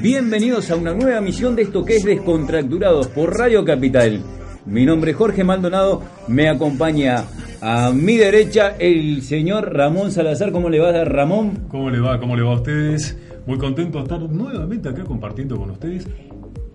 bienvenidos a una nueva misión de esto que es Descontracturados por Radio Capital. Mi nombre es Jorge Maldonado, me acompaña a mi derecha el señor Ramón Salazar. ¿Cómo le va Ramón? ¿Cómo le va? ¿Cómo le va a ustedes? Muy contento de estar nuevamente acá compartiendo con ustedes.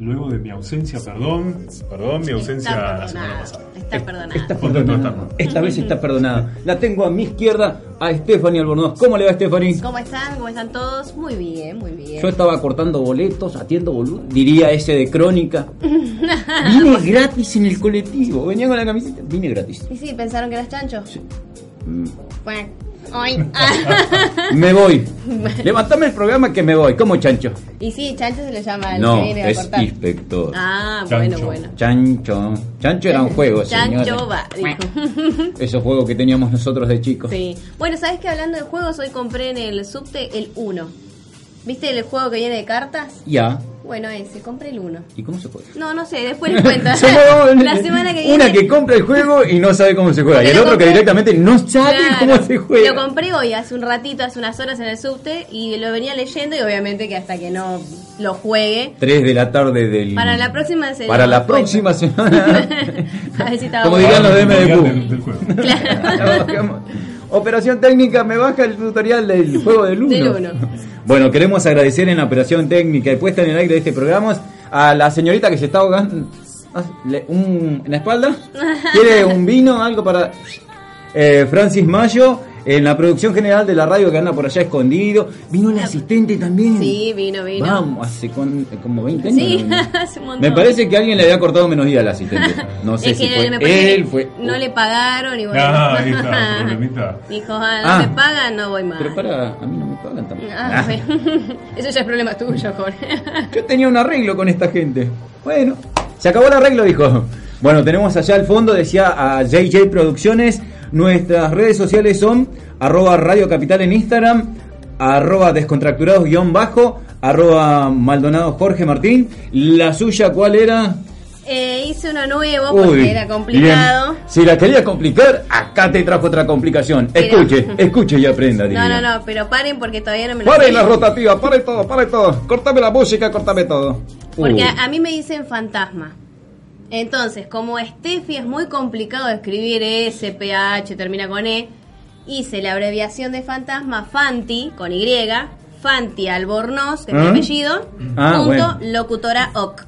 Luego de mi ausencia, perdón, perdón, mi ausencia Está la semana perdonada. pasada. Está perdonada. Está Contento de perdonada. estar. Esta vez está perdonada. La tengo a mi izquierda a Stephanie Albornoz. ¿Cómo le va Stephanie? ¿Cómo están? ¿Cómo están todos? Muy bien, muy bien. Yo estaba cortando boletos, atiendo boludo, diría ese de crónica. Vine gratis en el colectivo, venía con la camiseta, vine gratis. ¿Y sí, pensaron que eras chancho? Mm, Bueno, hoy. Me voy. Levantame el programa que me voy. ¿Cómo chancho? y sí, chancho se le llama al No, que viene a es cortar. inspector. Ah, Chancho. bueno, bueno. Chancho. Chancho era un juego, Chancho señora. va, dijo. Esos juegos que teníamos nosotros de chicos. Sí. Bueno, ¿sabes que hablando de juegos, hoy compré en el subte el 1. ¿Viste el juego que viene de cartas? Ya. Bueno, ese, compré el 1. ¿Y cómo se juega? No, no sé, después les cuento. Somos La semana que viene. Una que compra el juego y no sabe cómo se juega. Y el otro que directamente no sabe Claro. cómo se juega. Lo compré hoy, hace un ratito, hace unas horas en el subte y lo venía leyendo y obviamente que hasta que no lo juegue. 3 de la tarde del. Para la próxima se Para la próxima semana. A ver si estaba Como dirían los de MDQ. juego. Operación técnica, me baja el tutorial del juego del 1. Del uno. Bueno, queremos agradecer en la operación técnica y puesta en el aire de este programa a la señorita que se está ahogando ah, un- en la espalda. ¿Quiere un vino? Algo para. Eh, Francis Mayo, en la producción general de la radio que anda por allá escondido. Vino el asistente también. Sí, vino, vino. Vamos, hace con- como 20 años. Sí, ¿no? hace un montón. Me parece que alguien le había cortado menos día al asistente. No sé es si que fue él, fue. no le pagaron y bueno. Ah, ahí está, problemita. Dijo, ah, no Ah. me pagan, no voy más. Pero para, a mí no me pagan tampoco. Ah, Ah. bueno. Eso ya es problema tuyo, Jorge. Yo tenía un arreglo con esta gente. Bueno, se acabó el arreglo, dijo. Bueno, tenemos allá al fondo, decía a JJ Producciones. Nuestras redes sociales son arroba Radio Capital en Instagram, arroba descontracturados guion bajo, arroba Maldonado Jorge Martín. La suya, ¿cuál era? Eh, hice uno nuevo porque Uy, era complicado. bien. Si la quería complicar, acá te trajo otra complicación. Pero- Escuche, escuche y aprenda. No, no, no, pero paren porque todavía no me lo Pare sé. la rotativa, pare todo, pare todo. Cortame la música, cortame todo. Porque Uh. a, a mí me dicen fantasma. Entonces, como Steffi es muy complicado de escribir S, P, H, termina con E, hice la abreviación de fantasma Fanti, con Y, Fanti Albornoz, que es mi ¿Ah? apellido, Ah, punto bueno. locutora OC.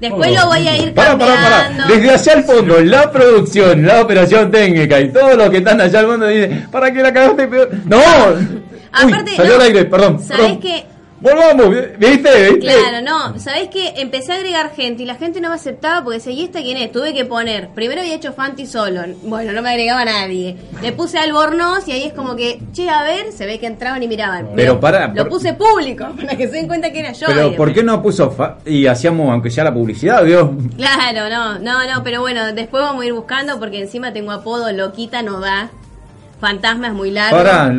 Después Oh, lo voy a ir Para, para, cambiando. para. Desde allá al fondo, la producción, la operación técnica y todos los que están allá al fondo dicen, ¿para qué la cagaste peor? ¡No! Aparte, Uy, salió no, al aire, perdón. ¿sabés perdón. qué? Volvamos, ¿viste? ¿Viste? Claro, no, ¿sabés qué? Empecé a agregar gente y la gente no me aceptaba porque decía, ¿y esta quién es? Tuve que poner, primero había hecho Fanti solo, bueno, no me agregaba nadie. Le puse Albornoz y ahí es como que, che, a ver, se ve que entraban y miraban. Pero pará, Lo por- puse público, para que se den cuenta que era yo. Pero ¿por qué no puso fa- y hacíamos aunque sea la publicidad, vio? Claro, no, no, no, pero bueno, después vamos a ir buscando porque encima tengo apodo, Loquita no da. Fantasma es muy largo. Pará,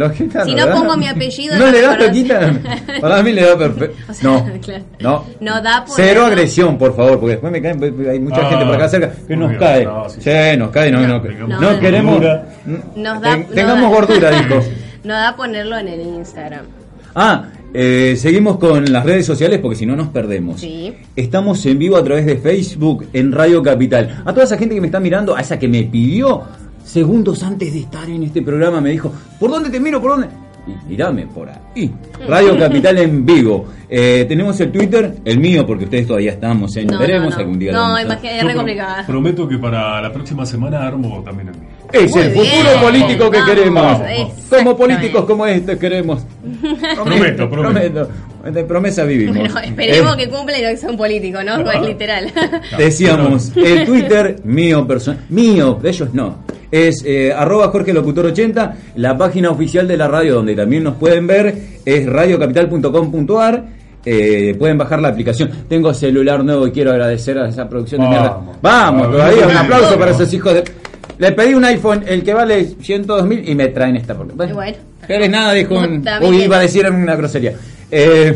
Si no da. pongo mi apellido, No no le das conoce. Loquita. Para mí le da perfecto. O sea, No, claro. no. No da por Cero eso. agresión, por favor, porque después me caen, hay mucha Ah, gente por acá cerca que nos cae. no, sí, Sí, nos cae, no, no, Tengamos no, No, queremos. Nos da- Ten- no tengamos da. gordura, dijo. No da ponerlo en el Instagram. Ah, Eh, seguimos con las redes sociales porque si no nos perdemos. Sí. Estamos en vivo a través de Facebook en Radio Capital. A toda esa gente que me está mirando, a esa que me pidió segundos antes de estar en este programa, me dijo, ¿por dónde te miro? ¿Por dónde? Y mirame por ahí. Radio Capital en vivo. Eh, tenemos el Twitter, el mío, porque ustedes todavía estamos en. No, Veremos no, no. algún día. No, es re complicada. Prometo que para la próxima semana armo también el mío. Es Muy el bien. futuro político que Vamos, queremos. Como políticos como este queremos. Prometo, prometo. De promesa vivimos. Bueno, esperemos Eh, que cumpla y no que sea un político, ¿no? Pues literal. Decíamos, el Twitter mío personal, mío, de ellos no. Es eh, arroba Jorge Locutor 80, la página oficial de la radio donde también nos pueden ver es radiocapital.com.ar. Eh, pueden bajar la aplicación. Tengo celular nuevo y quiero agradecer a esa producción de mierda. Vamos. Vamos, todavía un vamos. aplauso para esos hijos de. Le pedí un iPhone, el que vale 102 mil y me traen esta. Bueno, Bueno. eres nada, dijo. un- Uy, iba a decir una grosería. Eh,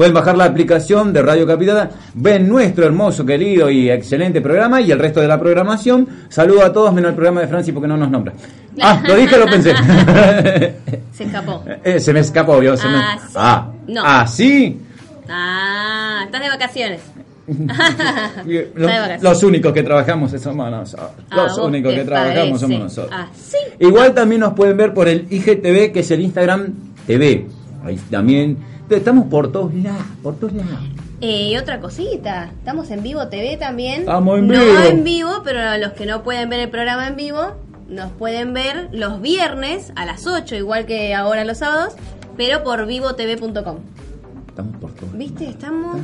pueden bajar la aplicación de Radio Capital, ven nuestro hermoso, querido y excelente programa y el resto de la programación. Saludo a todos menos el programa de Francis porque no nos nombra. Ah, lo dije, lo pensé. Se escapó. Eh, se me escapó, obvio. se me- Ah, sí. Ah, No. ah, sí. Ah, estás de vacaciones. Los, únicos que trabajamos somos nosotros. Ah, Los únicos que trabajamos parece. somos nosotros. Ah, sí. Igual también nos pueden ver por el IGTV, que es el Instagram TV. Ahí también. Estamos por todos lados, por todos lados. Eh, y otra cosita, estamos en vivo TV también. Estamos en no vivo. en vivo, pero los que no pueden ver el programa en vivo, nos pueden ver los viernes a las 8, igual que ahora los sábados, pero por vivotv.com. Estamos por todos ¿Viste? Estamos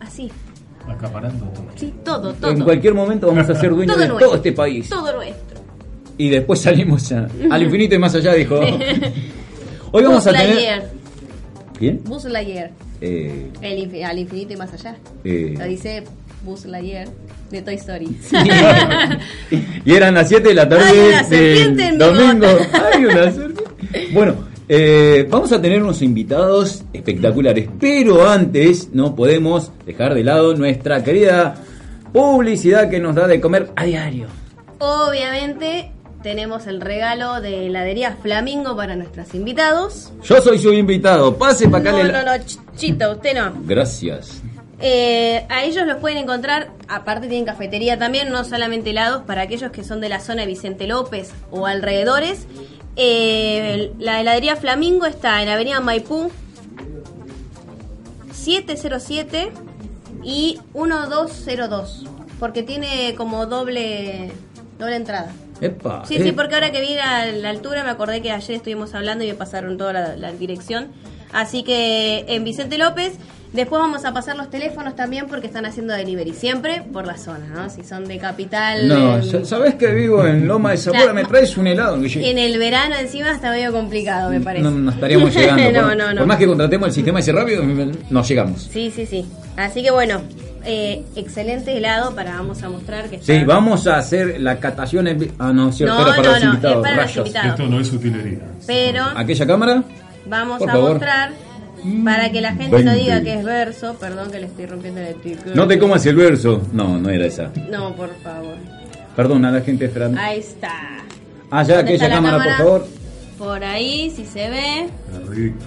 así. Acaparando todo. Sí, todo, todo. En cualquier momento vamos a ser dueños Todo de nuestro. todo este país. Todo nuestro. Y después salimos a- al infinito y más allá, dijo. Hoy vamos a tener. ¿Quién? Buzz Lightyear. Eh, El infi- al infinito y más allá. Eh. Lo dice Buzz Lightyear de Toy Story. y eran las 7 de la tarde Hay una del serpiente en mi domingo. bota. Hay una serpiente. Bueno, eh, vamos a tener unos invitados espectaculares, pero antes no podemos dejar de lado nuestra querida publicidad que nos da de comer a diario. Obviamente tenemos el regalo de heladería Flamingo para nuestros invitados. Yo soy su invitado, pase para acá. No, no, no, ch- chito, usted no. Gracias. Eh, a ellos los pueden encontrar, aparte tienen cafetería también, no solamente helados, para aquellos que son de la zona de Vicente López o alrededores. Eh, la heladería Flamingo está en Avenida Maipú 707 y 1202, porque tiene como doble, doble entrada. Epa, Sí, sí, porque ahora que vi a la altura me acordé que ayer estuvimos hablando y me pasaron toda la, la dirección. Así que en Vicente López, después vamos a pasar los teléfonos también porque están haciendo delivery, siempre por la zona, ¿no? Si son de capital. No, en, sa- ¿sabés que vivo en Loma de Zamora? Claro. ¿Me traes un helado? Guille? en el verano encima está medio complicado, me parece. No, no estaríamos llegando. no, por, no, no. por más que contratemos el sistema ese rápido, no llegamos. Sí, sí, sí. Así que bueno, eh, excelente helado para vamos a mostrar que está... Sí, vamos a hacer la catación en... Ah, no, es cierto, No, era para no, los no, invitados. es para los rayos. invitados. Esto no es utilería. Pero ¿Aquella cámara? vamos Por a favor. mostrar para que la gente no 20. diga que es verso. Perdón que le estoy rompiendo el etiqueta. No te comas el verso. No, no era esa. No, por favor. Perdón a la gente esperando. Ahí está. Ah, ya, ¿Dónde aquella cámara, por favor. Por ahí, si se ve,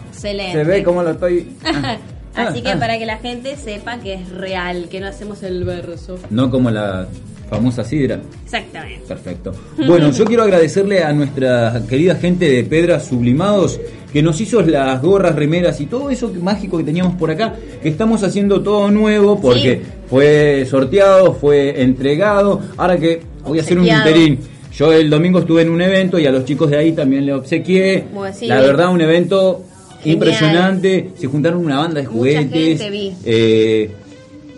excelente. Se ve cómo lo estoy... Ah, Así ah, que ah. para que la gente sepa que es real, que no hacemos el verso. No como la famosa sidra. Exactamente. Perfecto. Bueno, yo quiero agradecerle a nuestra querida gente de Pedras Sublimados que nos hizo las gorras, remeras y todo eso mágico que teníamos por acá, que estamos haciendo todo nuevo porque Sí. fue sorteado, fue entregado, ahora que voy a hacer un interín. Yo el domingo estuve en un evento y a los chicos de ahí también le obsequié. Bueno, sí, La verdad, un evento. Impresionante. Se juntaron una banda de Mucha juguetes. gente vi. eh,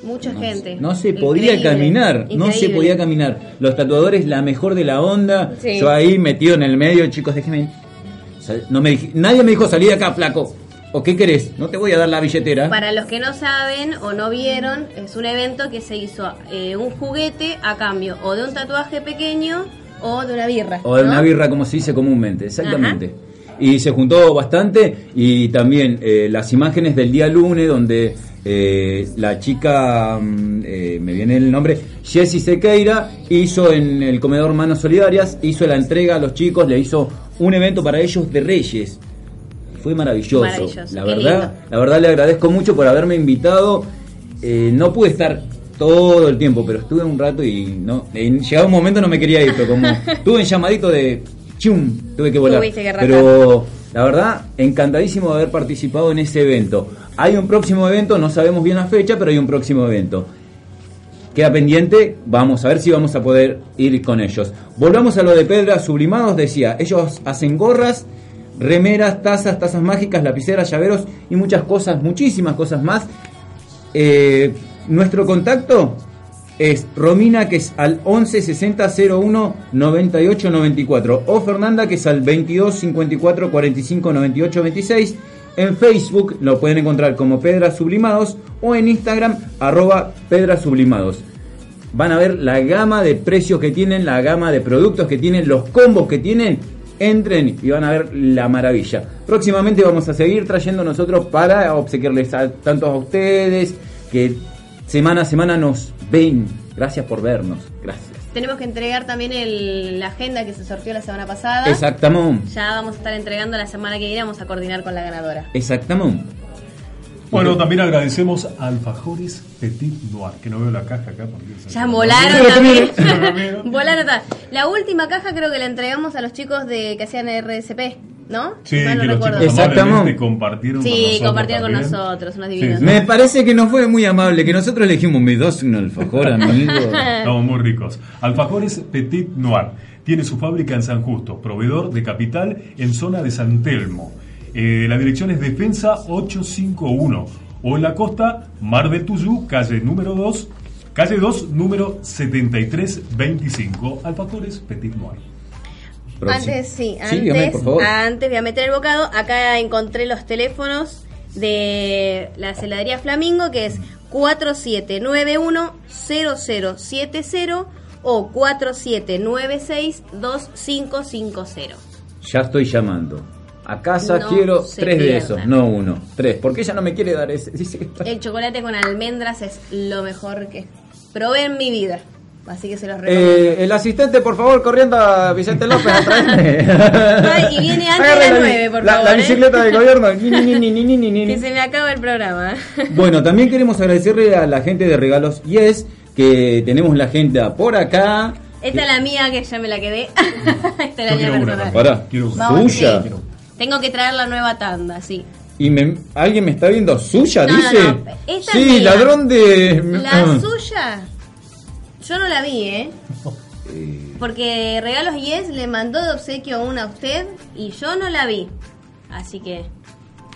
Mucha no, gente. No se podía Increíble, caminar, no se podía caminar. Los tatuadores, la mejor de la onda. Sí. Yo ahí metido en el medio, chicos, déjenme. No me dij- nadie me dijo salí de acá, flaco. ¿O qué querés? No te voy a dar la billetera. Para los que no saben o no vieron, es un evento que se hizo eh, un juguete a cambio o de un tatuaje pequeño o de una birra. O de ¿no? una birra, como se dice comúnmente, exactamente. Y se juntó bastante. Y también eh, las imágenes del día lunes, donde eh, la chica, mm, eh, me viene el nombre, Jessie Sequeira, hizo en el comedor Manos Solidarias, hizo la entrega a los chicos, le hizo un evento para ellos de Reyes. fue maravilloso. Maravilloso, La verdad, lindo. la verdad le agradezco mucho por haberme invitado. No pude estar todo el tiempo, pero estuve un rato y no, en llegado un momento no me quería ir, pero como tuve un llamadito de chum, tuve que volar. Que pero la verdad, encantadísimo de haber participado en ese evento. Hay un próximo evento, no sabemos bien la fecha, pero hay un próximo evento. Queda pendiente, vamos a ver si vamos a poder ir con ellos. Volvamos a lo de Pedra Sublimados, decía, ellos hacen gorras, remeras, tazas, tazas mágicas, lapiceras, llaveros y muchas cosas, muchísimas cosas más. Eh, nuestro contacto es Romina, que es al 11 60 01 98 94, o Fernanda, que es al 22 54 45 98 26. En Facebook lo pueden encontrar como Pedras Sublimados o en Instagram arroba Pedras Sublimados. Van a ver la gama de precios que tienen, la gama de productos que tienen, los combos que tienen. Entren y van a ver la maravilla. Próximamente vamos a seguir trayendo nosotros para obsequiarles a, tanto a ustedes que semana a semana nos ven. Gracias por vernos. Gracias. Tenemos que entregar también el- la agenda que se sorteó la semana pasada. Exactamente. Ya vamos a estar entregando la semana que viene, vamos a coordinar con la ganadora. Exactamente. Bueno, también agradecemos a Alfajores Petit Noir, que no veo la caja acá. Porque Ya volaron también. volaron también. La última caja creo que la entregamos a los chicos de que hacían RSP, ¿no? Sí, Si mal no que los recuerdo. chicos Exactamente. compartieron con Sí, nosotros compartieron con también. nosotros, unos Sí, divinos. sí. Me parece que no fue muy amable, que nosotros elegimos me dos un alfajor, amigo. Estamos muy ricos. Alfajores Petit Noir. Tiene su fábrica en San Justo, proveedor de capital en zona de San Telmo. Eh, la dirección es Defensa 851. O en la costa, Mar del Tuyú, calle número 2, calle 2, número 7325. Alfajores Petit Noir. Antes, sí, Sí, dígame, antes, por favor. antes voy a meter el bocado. Acá encontré los teléfonos de la heladería Flamingo, que es 4791-0070 o 4796-2550. Ya estoy llamando. A casa No quiero tres de esos, no uno. Tres. Porque ella no me quiere dar ese. Dice que está- El chocolate con almendras es lo mejor que probé en mi vida. Así que se los recomiendo. Eh, el asistente, por favor, corriendo a Vicente López a traerme. Y viene antes de las la- nueve, por la, favor, La ¿eh? bicicleta del gobierno. Ni, ni, ni, ni, ni, ni, ni. que se me acaba el programa. Bueno, también queremos agradecerle a la gente de Regalos Yes, que tenemos la agenda por acá. Esta es la mía que ya me la quedé. Esta es la mía quiero una personal. Pará, Quiero una. Vamos, ¿Suya? Tengo que traer la nueva tanda, sí. Y me- alguien me está viendo suya, No, dice. no, esta sí, es ladrón de. La suya, yo no la vi, ¿eh? Porque Regalos Yes le mandó de obsequio una a usted y yo no la vi. Así que.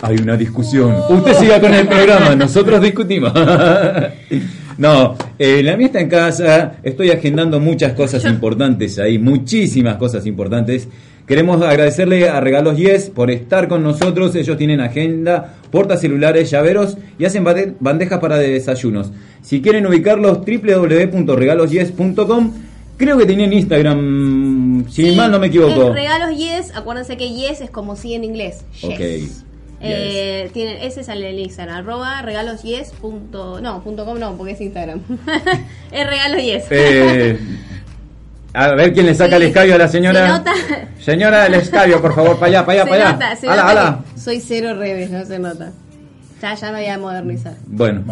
Hay una discusión. Usted siga con el programa, nosotros discutimos. no, eh, la mía está en casa, estoy agendando muchas cosas importantes ahí, muchísimas cosas importantes. Queremos agradecerle a Regalos Yes por estar con nosotros. Ellos tienen agenda, portas celulares, llaveros y hacen bande- bandejas para desayunos. Si quieren ubicarlos, www.regalosyes.com. Creo que tienen Instagram, si Sí, mal no me equivoco. Regalos Yes, acuérdense que Yes es como sí en inglés. Yes. Eh, tienen, ese es el Instagram, arroba regalosyes. Punto, no, punto com no, porque es Instagram. es regalos yes. Eh, a ver quién le saca el escabio a la señora. se nota. Señora, el escabio, por favor, para allá, para allá, para allá. nota, Ala, ala. Soy cero redes, no se nota. Ya, ya me voy a modernizar. Bueno,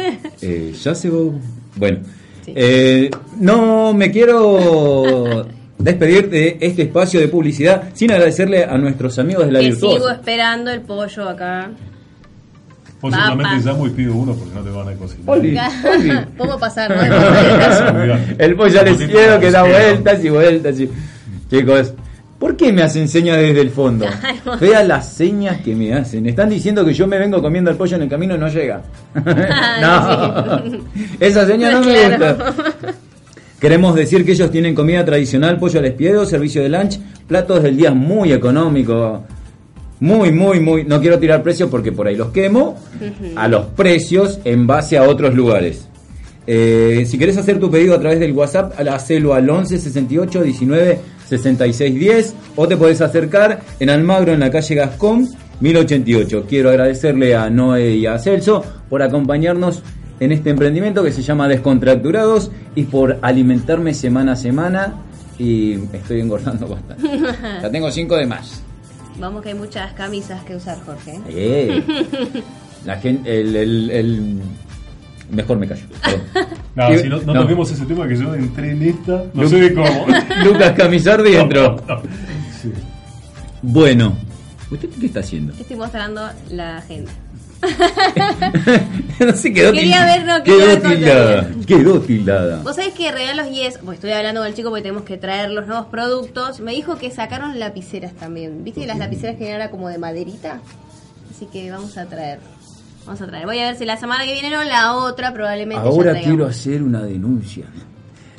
eh, ya se va. Bueno, Sí. eh, no me quiero despedir de este espacio de publicidad sin agradecerle a nuestros amigos de la que sigo esperando el pollo acá. Vos solamente llamo y pido uno porque no te van a cocinar. Oli, Oli. Podemos pasar. El pollo les quiero que da vueltas y vueltas. Y... Chicos, ¿por qué me hacen señas desde el fondo? Claro. Vean las señas que me hacen. Están diciendo que yo me vengo comiendo el pollo en el camino y no llega. no, esa seña no me Claro. gusta. Queremos decir que ellos tienen comida tradicional, pollo al espiedo, servicio de lunch, platos del día muy económico. Muy, muy, muy. No quiero tirar precios porque por ahí los quemo. A los precios en base a otros lugares. Eh, si querés hacer tu pedido a través del WhatsApp, hacelo al 11 68 19 66 10 o te podés acercar en Almagro en la calle Gascón 1088. Quiero agradecerle a Noé y a Celso por acompañarnos en este emprendimiento que se llama Descontracturados y por alimentarme semana a semana y estoy engordando bastante. Ya tengo 5 de más. Vamos que hay muchas camisas que usar, Jorge. Eh, la gente, el, el- el- mejor me callo. No, si no, no, no. toquemos ese tema que yo entré en esta, no Lu- sé de cómo. Lucas Camisardi entró. Sí. Bueno, ¿usted qué está haciendo? Estoy mostrando la agenda. no sé, quedó Quería til- ver, no, quería quedó tildada. Quedó tildada. Vos sabés que regalos y es, pues estoy hablando con el chico porque tenemos que traer los nuevos productos. Me dijo que sacaron lapiceras también. ¿Viste las lapiceras que eran como de maderita? Así que vamos a traer. Vamos a traer. Voy a ver si la semana que viene o la otra probablemente. Ahora quiero hacer una denuncia.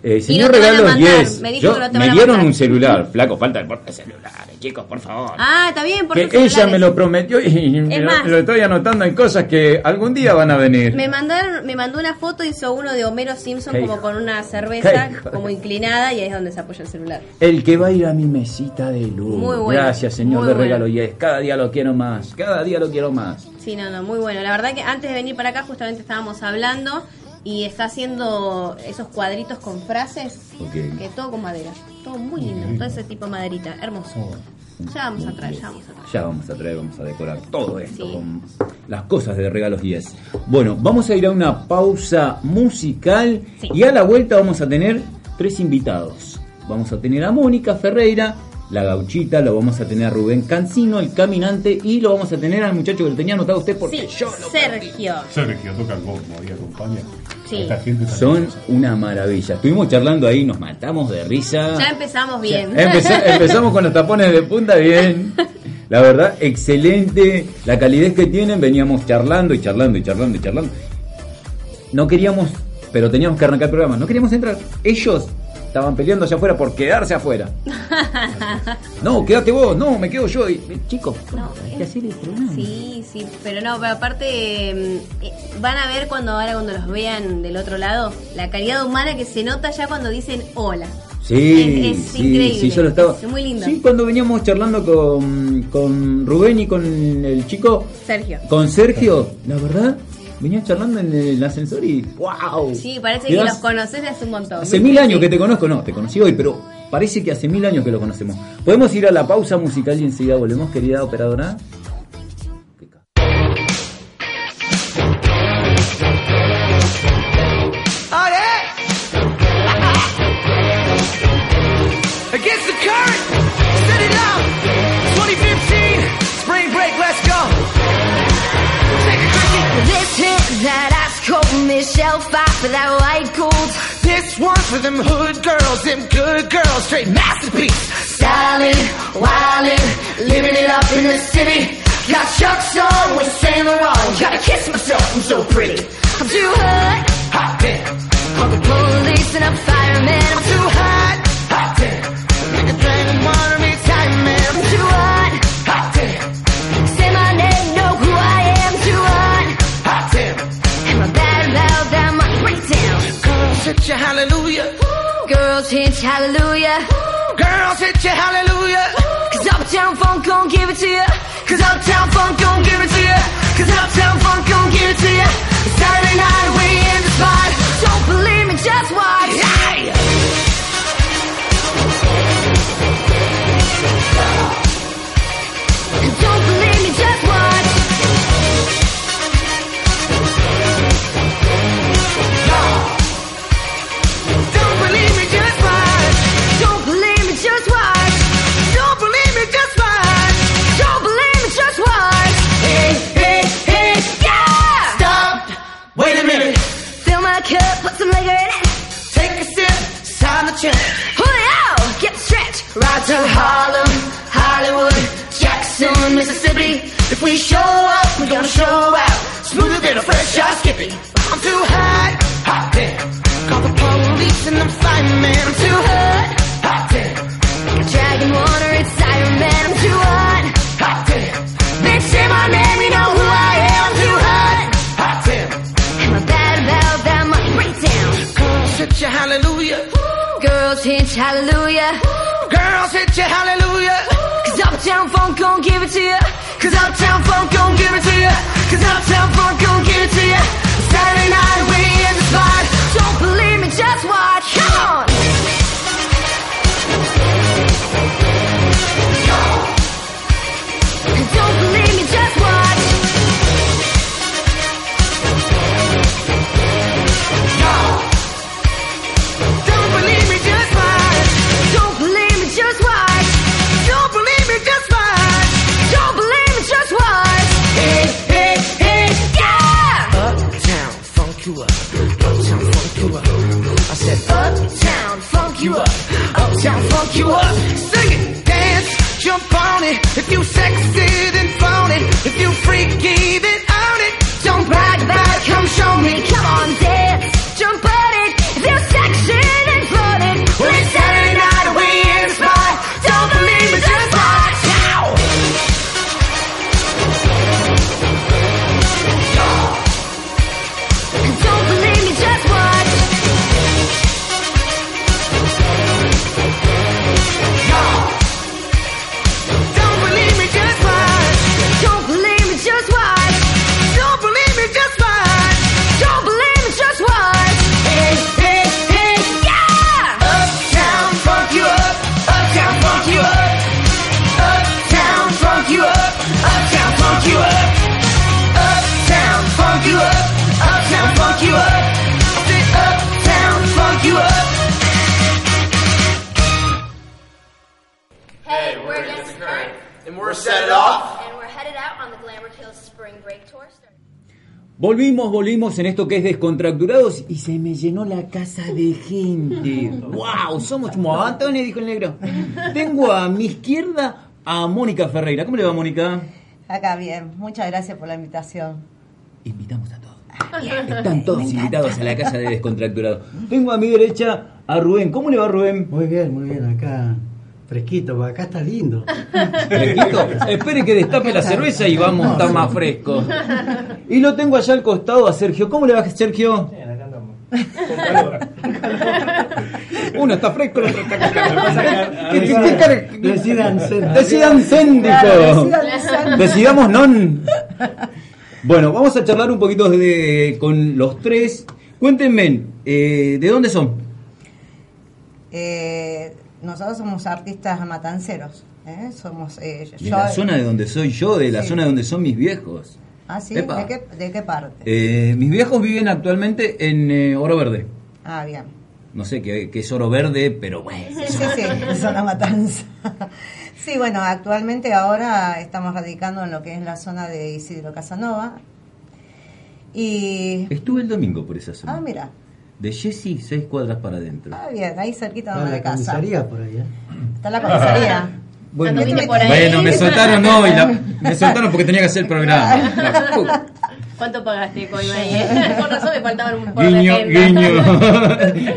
Eh, señor no Regalos 10, me dijo yo- que no te me van a dieron un celular. Flaco, falta el porte celulares, chicos, por favor. Ah, está bien, por que tus ella celulares. me lo prometió y me lo, más. lo estoy anotando en cosas que algún día van a venir. Me mandaron, me mandó una foto, hizo uno de Homero Simpson como con una cerveza, como inclinada, y ahí es donde se apoya el celular. El que va a ir a mi mesita de luz. Muy bueno, Gracias, señor de bueno. regalo. Y es, cada día lo quiero más. Cada día lo quiero más. Sí, no, no, muy bueno. La verdad que antes de venir para acá justamente estábamos hablando y está haciendo esos cuadritos con frases, Ok. que todo con madera, todo muy lindo, todo ese tipo de maderita, hermoso. Ya vamos a traer, ya vamos a traer. Ya vamos a traer, vamos a decorar todo esto Sí. con las cosas de regalos 10. Bueno, vamos a ir a una pausa musical Sí. y a la vuelta vamos a tener tres invitados. Vamos a tener a Mónica Ferreira, la gauchita, lo vamos a tener a Rubén Cancino, el caminante, y lo vamos a tener al muchacho que lo tenía anotado usted porque Sí, yo lo perdí. Sergio. Sergio toca el bombo y acompaña. Sí. Esta gente tan Son una maravilla. Estuvimos charlando ahí, nos matamos de risa. Ya empezamos bien. Empeza- empezamos con los tapones de punta bien. La verdad, excelente. La calidez que tienen, veníamos charlando y charlando y charlando y charlando. No queríamos, pero teníamos que arrancar el programa. No queríamos entrar. Ellos estaban peleando allá afuera por quedarse afuera. No, quédate vos. No, me quedo yo. Y, eh, chicos, No, hay que hacer el programa. Sí, sí, pero no, pero aparte mm, eh, van a ver cuando ahora cuando los vean del otro lado la calidad humana que se nota ya cuando dicen hola. Sí, Es- es sí, increíble, sí, yo lo estaba. es muy lindo. Sí, cuando veníamos charlando con, con Rubén y con el chico, Sergio. con Sergio, la verdad, venía charlando en el ascensor y ¡wow! Sí, parece que los conoces hace un montón. Hace mil años que te conozco, no, te conocí hoy, pero parece que hace mil años que lo conocemos. ¿Podemos ir a la pausa musical y enseguida volvemos, querida operadora? For them hood girls, them good girls, straight masterpiece. Styling, wildin', living it up in the city. Got Chuck's on with Saint Laurent. Gotta kiss myself, I'm so pretty. I'm too hot. Hot damn, Call the police and a fireman. I'm too hot. Girls hit you hallelujah. Girls hit hallelujah. Girls hit you hallelujah. Cause Uptown Funk gon' give it to ya. Cause Uptown Funk gon' give it to ya. Cause Uptown Funk gon' give it to ya. Saturday night, we Sing it, dance, jump on it. If you sexy, then phone it. If you freaky, Volvimos, volvimos en esto que es Descontracturados y se me llenó la casa de gente. ¡Wow! Somos como Antonio, dijo el negro. Tengo a mi izquierda a Mónica Ferreira. ¿Cómo le va, Mónica? Acá bien, muchas gracias por la invitación. Invitamos a todos. Están todos invitados a la casa de Descontracturados. Tengo a mi derecha a Rubén. ¿Cómo le va, Rubén? Muy bien, muy bien, acá fresquito, porque acá está lindo. Fresquito. Espere que destape la cerveza y vamos a estar más frescos. Y lo tengo allá al costado a Sergio. ¿Cómo le va, Sergio? Uno está fresco, el otro está cagado. ¿Qué- qué- qué cara- Decidan. Decidan. Decidamos non. Bueno, vamos a charlar un poquito de, con los tres. Cuéntenme, eh, ¿de dónde son? Eh, nosotros somos artistas matanceros. ¿eh? Somos, eh, De yo- la zona de donde soy yo, de la Sí. zona donde son mis viejos. Ah, sí. ¿De qué, de qué parte? Eh, mis viejos viven actualmente en eh, Oro Verde. Ah, bien. No sé qué, qué es Oro Verde, pero bueno. Sí, sí, matanza. Sí, bueno, actualmente ahora estamos radicando en lo que es la zona de Isidro Casanova. Y. Estuve el domingo por esa zona. Ah, mira. De Jessy, seis cuadras para adentro. Ah, bien, ahí cerquita Está de la casa. comisaría por ahí, ¿eh? Está la comisaría. Bueno, por ahí. bueno, me soltaron hoy, la- me soltaron porque tenía que hacer el programa. La. ¿Cuánto pagaste, Coima? ahí, eh? Con razón me faltaban un por Guiño, guiño.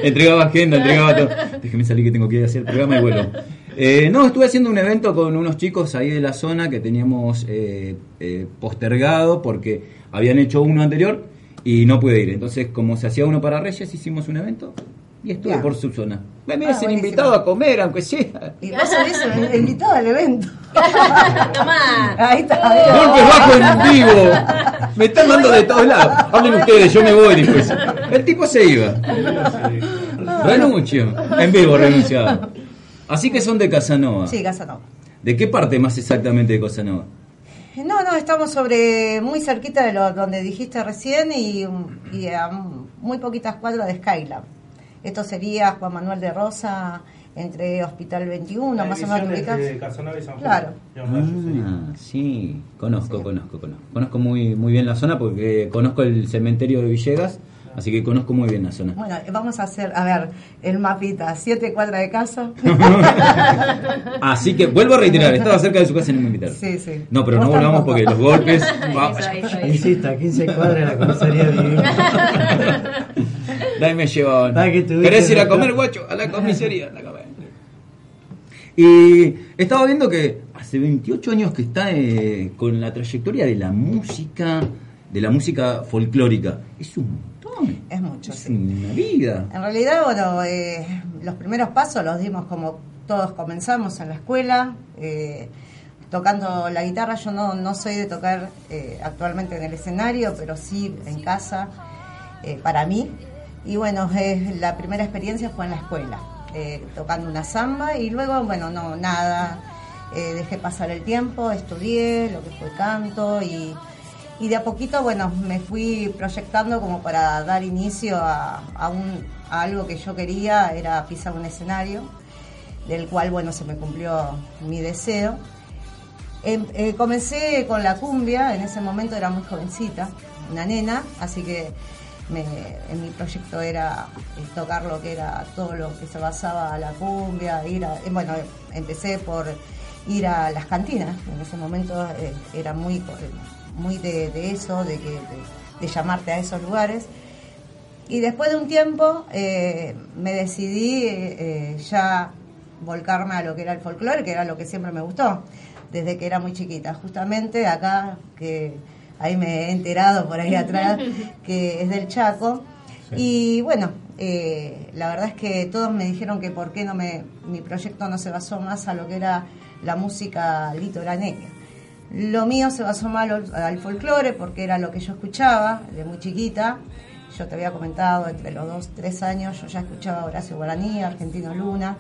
entregaba agenda, entregaba todo. Déjeme salir que tengo que ir a hacer el programa y vuelvo. Eh, no, estuve haciendo un evento con unos chicos ahí de la zona que teníamos eh, eh, postergado porque habían hecho uno anterior y no pude ir. Entonces, como se hacía uno para Reyes, hicimos un evento y estuve Ya. por su zona. Me Ah, hubiesen buenísimo. invitado a comer, aunque sea. Y vos sos el invitado al evento. Tomá. Ahí está. Golpes bajo en vivo. Me están dando de todos lados. Hablen ustedes, yo me voy después. El tipo se iba. Renuncio. En vivo renunciaba. Así que son de Casanova. Sí, Casanova. ¿De qué parte más exactamente de Casanova? No, no, estamos sobre muy cerquita de lo donde dijiste recién y, y a muy poquitas cuadras de Skyland. Esto sería Juan Manuel de Rosa entre Hospital 21, más o menos ubicás. Claro. Ah, sí, conozco, conozco, conozco. Conozco muy, muy bien la zona porque conozco el cementerio de Villegas, así que conozco muy bien la zona. Bueno, vamos a hacer, a ver, el mapita, siete cuadras de casa. Así que vuelvo a reiterar, estaba cerca de su casa y no me invitaron. Sí, sí. No, pero no volvamos tampoco. porque los golpes... Eso, eso, eso. Insisto, a 15 cuadras de la comisaría divina. De ahí me llevaban. Ah, ¿Querés ir a comer, guacho? A la comisaría. a la. Y estaba viendo que hace 28 años que está eh, con la trayectoria de la música, de la música folclórica. Es un montón. Es mucho, Es sí. una vida. En realidad, bueno, eh, los primeros pasos los dimos como todos comenzamos en la escuela, eh, tocando la guitarra. Yo no, no soy de tocar eh, actualmente en el escenario, pero sí en casa, para mí. Y bueno, la primera experiencia fue en la escuela, tocando una samba y luego, bueno, no, nada. dejé pasar el tiempo, estudié lo que fue canto y, y de a poquito, bueno, me fui proyectando como para dar inicio a, un, algo que yo quería, era pisar un escenario, del cual, bueno, se me cumplió mi deseo. Em- eh, comencé con la cumbia, en ese momento era muy jovencita, una nena, así que en mi proyecto era eh, tocar lo que era todo lo que se basaba a la cumbia, ir eh, bueno, empecé por ir a las cantinas, en ese momento era muy, muy de, de eso, de, que, de, de llamarte a esos lugares. Y después de un tiempo eh, me decidí eh, eh, ya volcarme a lo que era el folclore, que era lo que siempre me gustó, desde que era muy chiquita. Justamente acá, que ahí me he enterado por ahí atrás, que es del Chaco. Y bueno, eh, la verdad es que todos me dijeron que por qué no me, mi proyecto no se basó más a lo que era la música litoraneña. Lo mío se basó más al, al folclore porque era lo que yo escuchaba de muy chiquita. Yo te había comentado, entre los dos, tres años, yo ya escuchaba Horacio Guaraní, Argentino Luna.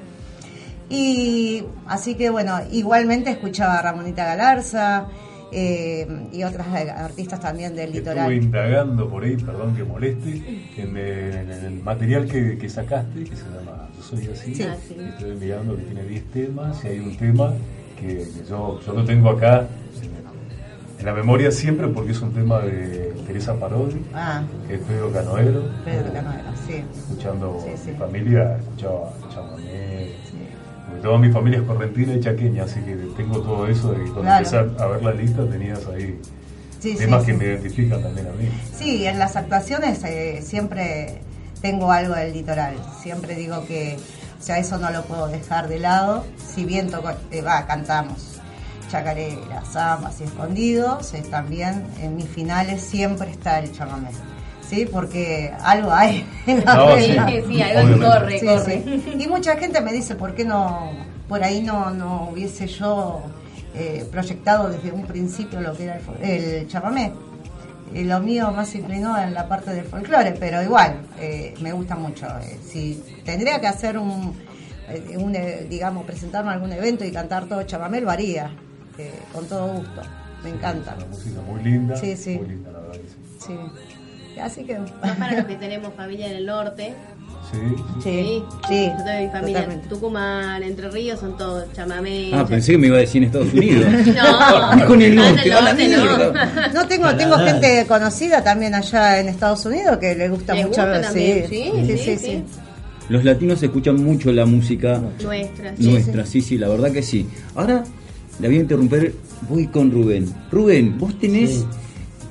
Y así que bueno, igualmente escuchaba a Ramonita Galarza eh, y otras artistas también del litoral. Estuve indagando por ahí, perdón que moleste, en, el, en el material que, que sacaste, que se llama Yo Soy Así. Sí. Sí. Estoy mirando que tiene 10 temas y hay un tema que, que yo, yo lo tengo acá en, la memoria siempre porque es un tema de Teresa Parodi, Ah, que es Pedro Canoero. Pedro Canoero, sí. Escuchando Sí, sí. mi familia, escuchaba. Porque toda mi familia es correntina y chaqueña, así que tengo todo eso de que cuando Claro. empecé a ver la lista tenías ahí Sí, temas que me identifican también a mí. Sí, en las actuaciones eh, siempre tengo algo del litoral. Siempre digo que, o sea, eso no lo puedo dejar de lado. Si bien toco, eh, va, cantamos chacareras, zambas y escondidos, eh, también en mis finales siempre está el chamamé. ¿Sí? Porque algo hay en la No. Sí, sí, algo corre, Sí, corre. sí. Y mucha gente me dice, ¿por qué no, por ahí no, no hubiese yo eh, proyectado desde un principio lo que era el, el chamamé? Y lo mío más inclinó en la parte del folclore, pero igual, eh, me gusta mucho. Eh, si tendría que hacer un, eh, un, eh, digamos, presentarme a algún evento y cantar todo chamamé, lo haría, eh, con todo gusto. Me encanta. Una música muy linda. Sí, sí. Muy linda, la verdad que sí. Sí. Así que... Más para los que tenemos familia en el norte. Sí, sí. Sí, sí, Yo tengo mi familia totalmente. Tucumán, Entre Ríos, son todos chamamé. Ah, pensé que me iba a decir en Estados Unidos. No, Con el ah, norte, a la norte mierda. No tengo, tengo gente conocida también allá en Estados Unidos que le gusta ¿Le mucho. gusta también? sí, Sí, sí, sí, sí, sí. sí. Los latinos escuchan mucho la música Nuestra. sí. nuestra, sí, sí, la verdad que sí. Ahora la voy a interrumpir, voy con Rubén. Rubén, vos tenés Sí.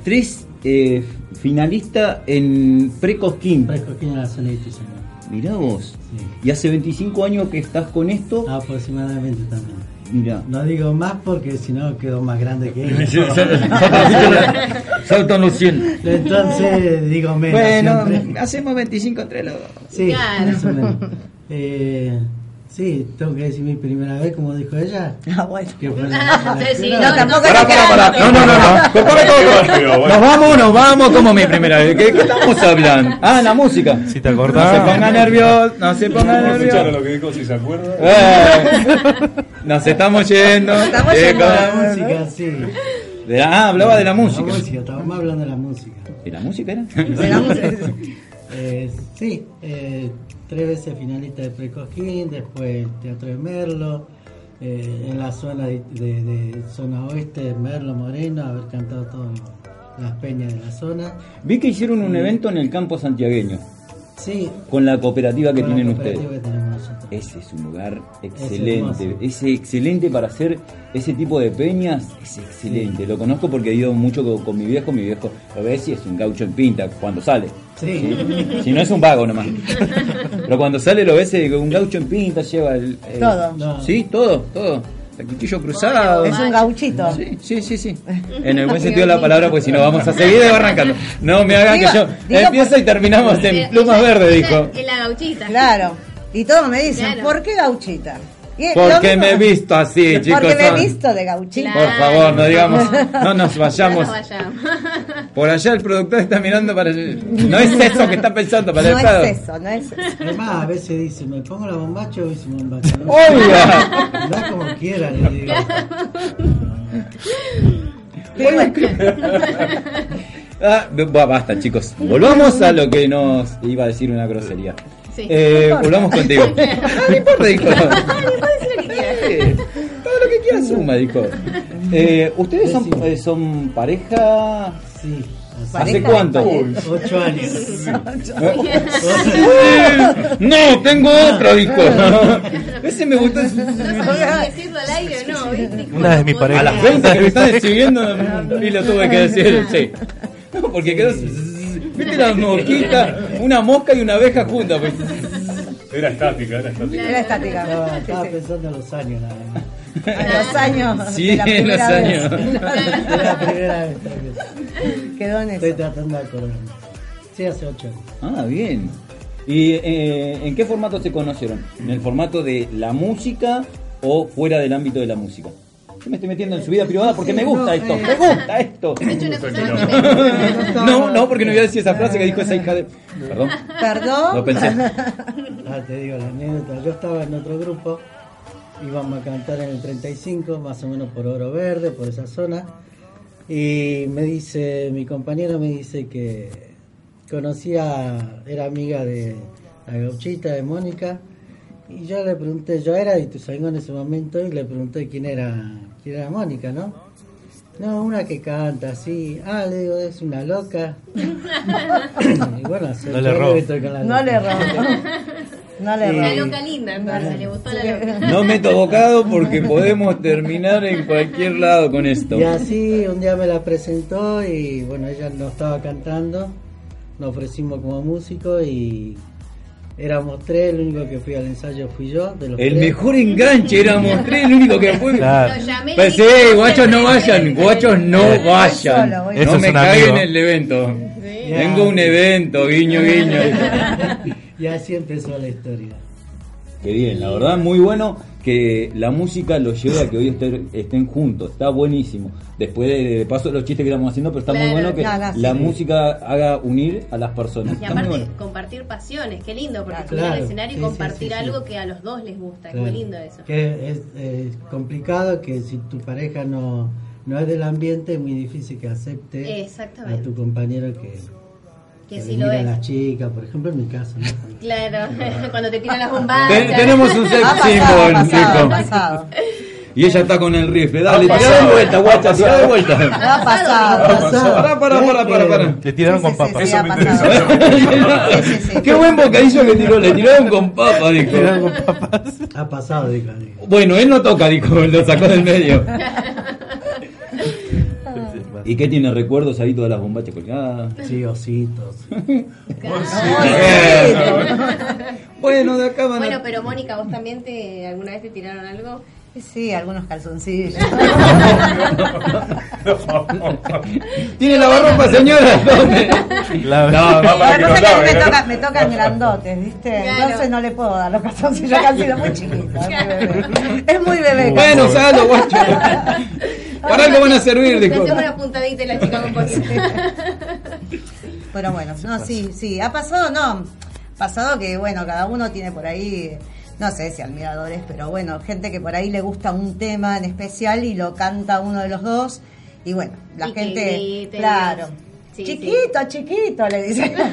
tres eh, finalistas en Precosquín. Frescoquín la señor. Mirá vos. Sí. Y hace 25 años que estás con esto. Aproximadamente también. Mirá. No digo más porque si no quedo más grande que ellos. Saltan los 100. Entonces digo menos. Bueno, siempre. hacemos 25 entre los dos. Sí, Claro. más o menos. Eh, sí, tengo que decir mi primera vez, como dijo ella. Ah, bueno. Que fue la- Sí, sí, la- no, tampoco no, no, no, Pará, No, no, no, no. Todo. Qué rápido, bueno. Nos vamos, nos vamos como mi primera vez. ¿Qué, qué estamos hablando? Ah, la música. Si te No acordás. se ponga nervioso, no se ponga ¿No nervioso. lo que dijo si se acuerda? Eh, nos estamos yendo. Estamos chicos. yendo. La música, sí. De la- ah, hablaba de la La música. música, estábamos hablando de la música. ¿De la música era? De la música. Eh, sí, eh, tres veces finalista de Precosquín, después Teatro de Merlo, eh, en la zona de, de- de zona oeste, Merlo, Moreno, haber cantado todas las peñas de la zona. Vi que hicieron un evento en el campo santiagueño Sí, con la cooperativa que con la tienen cooperativa ustedes. que tenemos nosotros. Ese es un lugar excelente. Es, excelente para hacer ese tipo de peñas. Es excelente. Lo conozco porque he ido mucho con, con mi viejo. Mi viejo lo ves y es un gaucho en pinta cuando sale. Sí. Si no es un vago nomás. Pero cuando sale lo ves y un gaucho en pinta lleva el. el- Todo. No. Sí, todo, todo. El cuchillo cruzado. Es un gauchito. Sí, sí, sí, sí. En el buen sentido de la palabra, pues si no vamos a seguir arrancando. No me hagan que yo por- y terminamos en plumas verdes, dijo. Es la gauchita. Claro. Y todos me dicen, Claro. ¿por qué gauchita? Porque me he visto así, chicos. Porque me he visto de gauchita. Por favor, no digamos, no nos No vayamos. nos vayamos. Por allá el productor está mirando para allá. No es eso que está pensando para No el lado. es eso, no es eso. Además, a veces dice, me pongo la bombacha o sin bombacha. ¿no? Oiga. Da como quiera, le digo. Ah, ba- basta, chicos. Volvamos a lo que nos iba a decir una grosería. Sí. Eh, volvamos contigo. No importa, dijo. Puede decir lo que quiera. Eh, Todo lo que quiera suma, dijo. Eh, ¿Ustedes son, eh, son pareja? Sí, ¿Hace cuánto? Ocho años. No, tengo otro disco. Ese me gustó. Decirlo al aire no, ¿viste? Una de mis A parejas. las 20 que me están escribiendo y lo tuve que decir, sí. No, porque quedó. ¿Viste la mosquita? Una mosca y una abeja juntas. Pues. Era estática, era estática. Era estática. No, estaba pensando en los años nada más. A los años. Sí, de la en los primera vez. años. Es la primera vez también. Quedó en Estoy eso. tratando de acordarme. Sí, hace ocho años. Ah, bien. ¿Y eh, en qué formato se conocieron? ¿En el formato de la música o fuera del ámbito de la música? Yo me estoy metiendo en su vida privada porque me gusta esto, me gusta esto. No No, no, porque no voy a decir esa frase que dijo esa hija de. Perdón, Perdón. lo pensé. Ah, te digo la anécdota. Yo estaba en otro grupo, íbamos a cantar en el 35, más o menos por Oro Verde, por esa zona. Y me dice, mi compañero me dice que conocía, era amiga de la gauchita, de Mónica. Y yo le pregunté, yo era de Ituzaingó en ese momento y le pregunté quién era, quién era Mónica, ¿no? No, una que canta así. Ah, le digo, es una loca. y bueno, se No le robo. la No le robo. No le. La loca linda, entonces, le gustó la loca. No meto bocado porque podemos terminar en cualquier lado con esto. Y así un día me la presentó y bueno, ella no estaba cantando, nos ofrecimos como músico y éramos tres, el único que fui al ensayo fui yo. De los El tres. mejor enganche éramos tres, el único que fue. Claro. Lo llamé y Pues sí, guachos no vayan, guachos no vayan. solo, No me caguen el evento. Tengo un evento, guiño, guiño. y así empezó la historia. Qué bien, la verdad, muy bueno que la música los lleve a que hoy estén, estén juntos. Está buenísimo. Después de, de paso los chistes que estamos haciendo, pero está muy bueno que sí. la música haga unir a las personas. Y aparte, bueno. compartir pasiones, qué lindo, porque Claro. subir al Claro. escenario y Sí, compartir sí, sí. algo que a los dos les gusta, muy lindo eso. Que es, es complicado que si tu pareja no, no es del ambiente, es muy difícil que acepte a tu compañero que, Que que sí le lo es. las chicas, por ejemplo en mi caso. ¿no? Claro, cuando te tiran las bombas. Ten- tenemos un sex Ha pasado, symbol, ha pasado, ha dijo. pasado. Y ella está con el rifle. Dale, Ha tirá de pasado. vuelta, guacha, tirá de vuelta. Ha pasado. Pará, pará, pará, pará, pará. Le tiraron Sí, con sí, papas. sí, Eso ha me pasado. interesa. Sí, sí, sí. Qué buen bocadillo que tiró, le tiraron con papa, dijo. Ha pasado, digo. Bueno, él no toca, dijo, lo sacó del medio. ¿Y qué tiene recuerdos ahí todas las bombachas colgadas? Sí, ositos. Bueno, de acá van a... Bueno, pero Mónica, ¿vos también te alguna vez te tiraron algo? Sí, algunos calzoncillos. ¿Tiene lavarropa, señora? ¿Dónde? La- No, para que Lo no que me, ¿no? toca- me tocan grandotes, ¿viste? Claro. Entonces no le puedo dar los calzoncillos, que han sido muy chiquitos. Es muy bebé. Es muy bebé. Bueno, salgo, guacho. Para algo van a servir, Me dijo. una puntadita y la chica con poquito. Pero bueno, no, sí, sí. Ha pasado, no. Pasado que, bueno, cada uno tiene por ahí, no sé si admiradores, pero bueno, gente que por ahí le gusta un tema en especial y lo canta uno de los dos. Y bueno, la Y que gente, grite, claro. sí, chiquito, chiquito, le dice.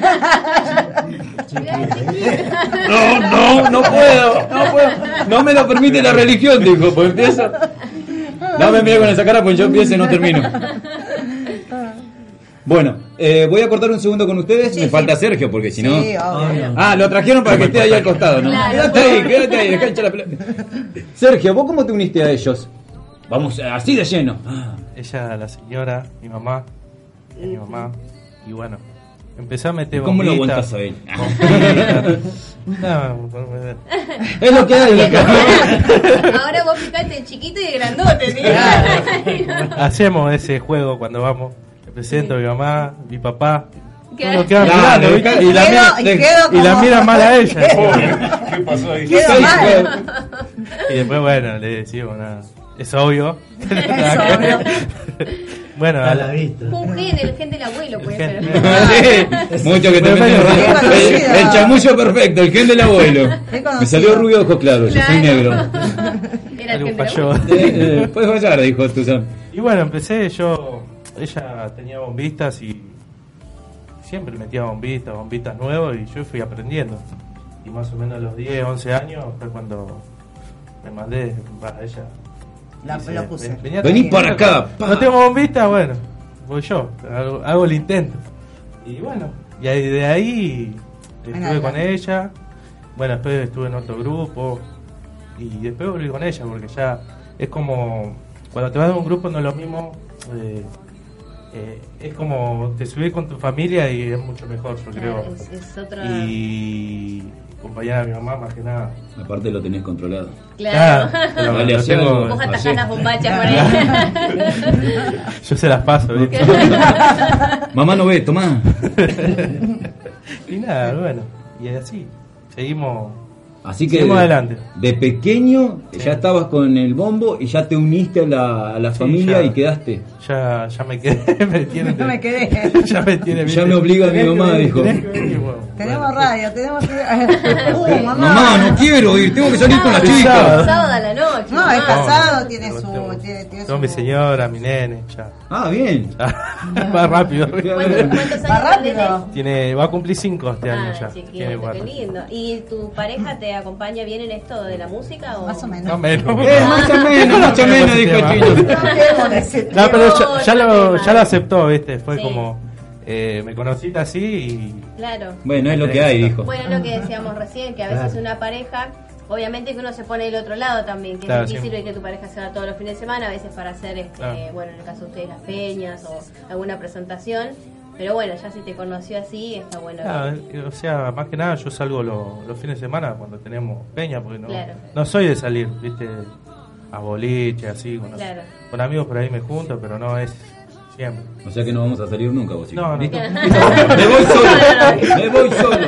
No, no, no puedo, no puedo. No me lo permite la religión, dijo. Pues empiezo. No me mire con esa cara, pues yo empiezo y no termino. Bueno, eh, voy a cortar un segundo con ustedes. Sí, me sí. falta Sergio, porque si no. Sí. Ah, lo trajeron para que esté ahí al costado, ¿no? Claro. Quédate ahí, quédate ahí, dejá echar la pelota. Sergio, ¿vos cómo te uniste a ellos? Vamos, eh, así de lleno. Ah, Ella, la señora, mi mamá, y mi mamá. Y bueno, empecé a meter ¿Cómo lo aguantas a él? No. Es lo que hay, lo que hay. Ahora vos fijate de chiquito y de grandote, ¿sí? hacemos ese juego cuando vamos. Le presento a mi mamá, mi papá. Quedan mirando, y y, la quedo- mira, y y la mira mal a ella. ¿Qué pasó ahí? Y después, bueno, le decimos nada. Es obvio. obvio. bueno, A la la- vista. Un gen, el gen del abuelo puede ser. Sí, mucho que te el, el chamullo perfecto, el gen del abuelo. Me salió rubio ojos claros, yo soy negro. Era el falló. Eh, eh, Puedes fallar, dijo Tuzán. Y bueno, empecé yo. Ella tenía bombistas y siempre metía bombistas, bombistas nuevos y yo fui aprendiendo. Y más o menos a los 10, 11 años fue cuando me mandé para ella. La- Dice, puse. "Ven- Vení para acá, pa". No tengo bombista, bueno. voy yo, hago, hago el intento. Y bueno, y ahí- de ahí estuve con ella, bueno, después estuve en otro grupo y después volví con ella porque ya es como, cuando te vas de un grupo no es lo mismo, eh, eh, es como te subís con tu familia y es mucho mejor, yo creo. Es, es otra. Y acompañar a mi mamá más que nada. Aparte lo tenés controlado. Claro. lo tengo- algo. Vos atajás Así. las bombachas por ahí. Yo se las paso, ¿viste? Mamá no ve, tomá. y nada, bueno, y así, seguimos. Así que Seguimos de, adelante. de pequeño ya estabas con el bombo y ya te uniste a la, a la Sí, familia ya. y quedaste. Ya, ya me quedé, me tiene, No me quedé. ya me tiene, Ya me obliga mi Tenés que mamá, dijo. Tenemos radio, tenemos. Uh, mamá. Mamá, no quiero ir, tengo que salir con la chica. Sábado a la noche. No, es casado, tiene Tengo- su... tengo- Tiene, tiene Tengo su... mi señora, mi nene, ya. Ah, bien. ya. Más rápido. ¿Cuántos, cuántos Va rápido. Tiene, va a cumplir cinco este año Ah, ya. Tiene qué lindo. ¿Y tu pareja te acompaña bien en esto de la música? O? Más o menos. No menos. Eh, más o menos, más o menos, dijo el chino. No pero No, ya, lo, ya lo aceptó, ¿viste? Fue Sí. como. eh, me conociste así y. Claro. Bueno, es lo que hay, dijo. Bueno, es lo que decíamos recién, que a veces Claro. una pareja, obviamente que uno se pone del otro lado también, que Claro, es difícil sí. que tu pareja se va todos los fines de semana, a veces para hacer, este, Claro. bueno, en el caso de ustedes, las peñas o alguna presentación. Pero bueno, ya si te conoció así, está bueno. Ah, o sea, más que nada yo salgo lo- los fines de semana cuando tenemos peña, porque no, Claro. no soy de salir, ¿viste? A boliche, así, con, Claro. con amigos por ahí me junto, pero no es siempre. O sea que no vamos a salir nunca, vos. No, no. ¿Listo? No. Me voy solo. Me voy solo.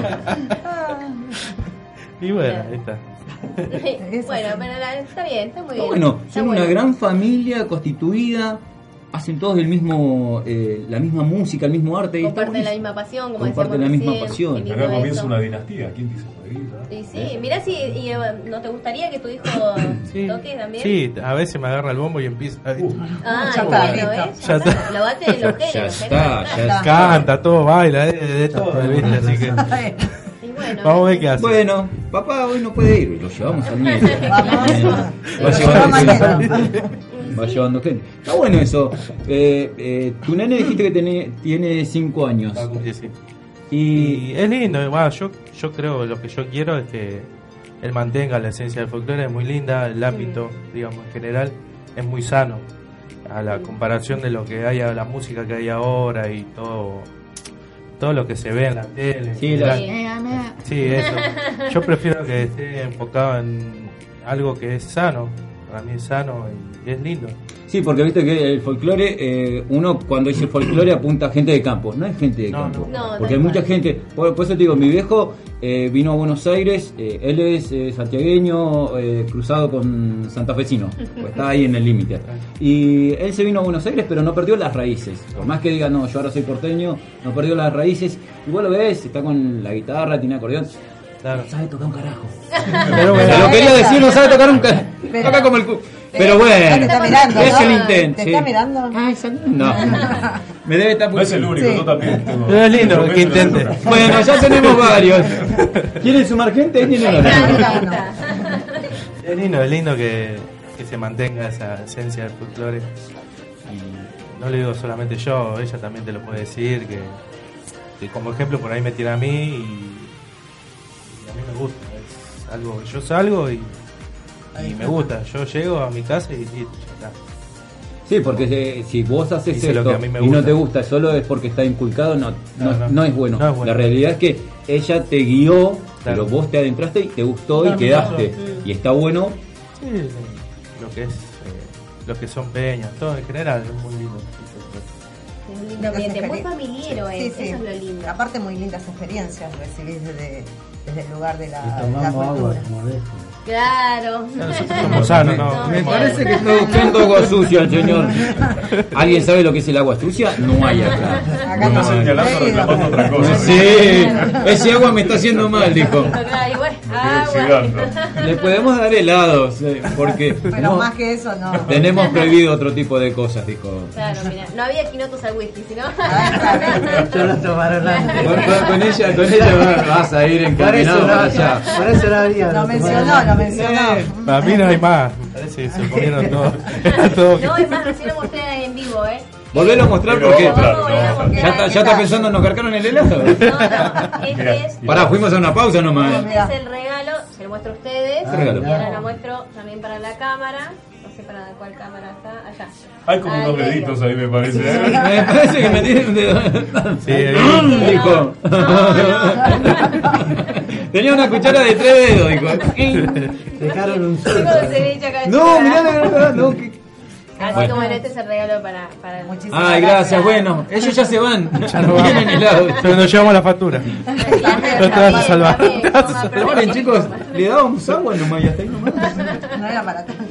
Y bueno, ahí está. bueno, pero la- está bien, está muy Está bien. bueno, Está son una bueno. gran familia constituida, hacen todos el mismo, eh, la misma música, el mismo arte. y Comparten la misma pasión, como Comparten la misma pasión. Acá comienza una dinastía. ¿Quién te ah? Sí, sí, mirá si y, eh, no te gustaría que tu hijo Sí, toque también. sí, a veces me agarra el bombo y empieza. Ah, Ya está, bueno, listo. ¿ves? Ya Ya está. está. Lo bate en los Ya géneros. está, ya está. Canta, todo, baila, de, de todo, ¿viste? Así que. Y bueno, Vamos a ver qué hace. Bueno, papá hoy no puede ir, lo llevamos al. Eh, Lo Va llevando. Va llevando gente. Está bueno eso. Eh, eh, tu nene dijiste que tiene, tiene 5 años. Y Y es lindo, bueno, yo, yo creo lo que yo quiero es que él mantenga la esencia del folclore, es muy linda, el ámbito, digamos, en general, es muy sano. A la comparación de lo que hay, a la música que hay ahora y todo todo lo que se ve en la tele. Sí, la- general. Sí, eso. Yo prefiero que esté enfocado en algo que es sano, para mí es sano y es lindo. Sí, porque viste que el folclore, eh, uno cuando dice folclore apunta a gente de campo, no es gente de No, campo. no. No, porque hay mucha gente, por, por eso te digo, mi viejo eh, vino a Buenos Aires, eh, él es eh, santiagueño, eh, cruzado con santafesino, pues está ahí en el límite. Y él se vino a Buenos Aires, pero no perdió las raíces. Por más que diga, no, yo ahora soy porteño, no perdió las raíces. Vos lo ves, está con la guitarra, tiene acordeón. Claro. No sabe tocar un carajo. Pero bueno, lo quería decir, no sabe tocar un carajo. Toca como el cu. Pero bueno, está mirando, es ¿no? el intento. ¿Te está mirando? No. Me debe estar No es el único, Sí. yo también. Pero es lindo que intente. Bueno, ya tenemos varios. ¿Quieren sumar gente? Es lindo, es lindo que, que se mantenga esa esencia del folclore. Y no lo digo solamente yo, ella también te lo puede decir, que, que como ejemplo por ahí me tira a mí y algo que yo salgo y, y me gusta. Yo llego a mi casa y ya está. Sí, porque si, si vos haces Hice lo esto que a mí me y no gusta. te gusta, solo es porque está inculcado, no, no, No, no. no es, bueno. No es bueno. La realidad es que ella te guió, pero vos te adentraste y te gustó Claro, y quedaste. claro. Y está bueno. Sí, lo que es, eh, lo que son peñas, todo en general, es muy lindo. Es un lindo ambiente, muy familiero Sí, es, sí. eso es lo lindo. Aparte muy lindas experiencias recibís desde, desde el lugar de la, Y la tomamos cultura. Claro. Nosotros somos sanos, ¿no? Me No, parece que está buscando agua sucia el señor. ¿Alguien sabe lo que es el agua sucia? No hay acá. Acá Está no. señalando, reclamando otra cosa. Sí, ese agua me está haciendo mal, dijo. Le podemos dar helados, eh, porque Pero no, más que eso no. tenemos prohibido otro tipo de cosas, dijo. Claro, mira, no había quinotos al whisky, sino. Yo lo tomaron antes. Con, con- con ella, con ella vas a ir Por eso encaminado no, para allá. por eso no había. Lo mencionó, tomaron mencionó. Para mí no hay más, parece que se comieron todo. todo No, es más, recién lo mostré en vivo, ¿eh? Volvelo a mostrar porque ya está, ya está pensando en nos cargaron el helado. No, no, este es, Pará, fuimos a una pausa nomás. este es el regalo, se lo muestro a ustedes. ¿Qué regalo? Y ahora lo muestro también para la cámara. No sé para cuál cámara está. Allá. Hay como Ahí, unos ahí. deditos ahí, me parece. ¿eh? Me parece que me tiene un dedo. Sí, ahí. dijo. Tenía una cuchara de tres dedos, dijo. Dejaron un acá. No, mirá, la verdad, no. que- Así Bueno. como este es el regalo para, para Muchísimas Ay, gracias, bueno, ellos ya se van. Ya no helado. Pero nos llevamos la factura. No te vas a salvar. Perdón, chicos, le dábamos agua nomás y hasta ahí nomás. No era para tanto.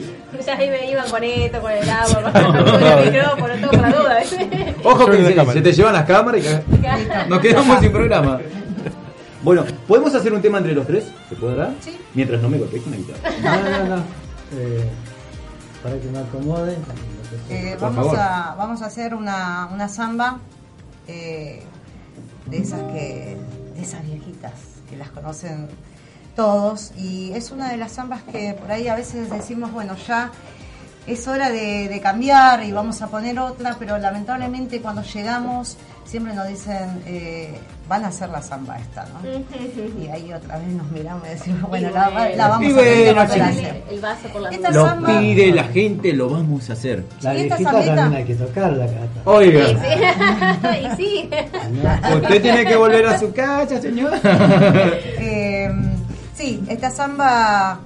Ya ahí me iban con esto, con el agua, con el micrófono, todo por la duda. ¿viste? Ojo que se, se te llevan las cámaras y nos quedamos sin programa. Bueno, ¿podemos hacer un tema entre los tres? ¿Se podrá? Sí. Mientras no me golpees con la guitarra. No, no, no. Eh, para que me acomode. Eh, vamos, a, vamos a hacer una, una samba eh, de esas que de esas viejitas que las conocen todos y es una de las zambas que por ahí a veces decimos bueno ya es hora de, de cambiar y vamos a poner otra pero lamentablemente cuando llegamos siempre nos dicen eh, van a hacer la samba esta ¿no? y ahí otra vez nos miramos y decimos bueno la, la vamos Y a tener que bueno, a sí. hacer El vaso por la Esta. Lo samba- pide la gente, lo vamos a hacer. La ¿Y viejita también hay que tocarla, Cata. Oiga, Sí, sí. y sí. usted tiene que volver a su casa, señor. Eh, sí, esta samba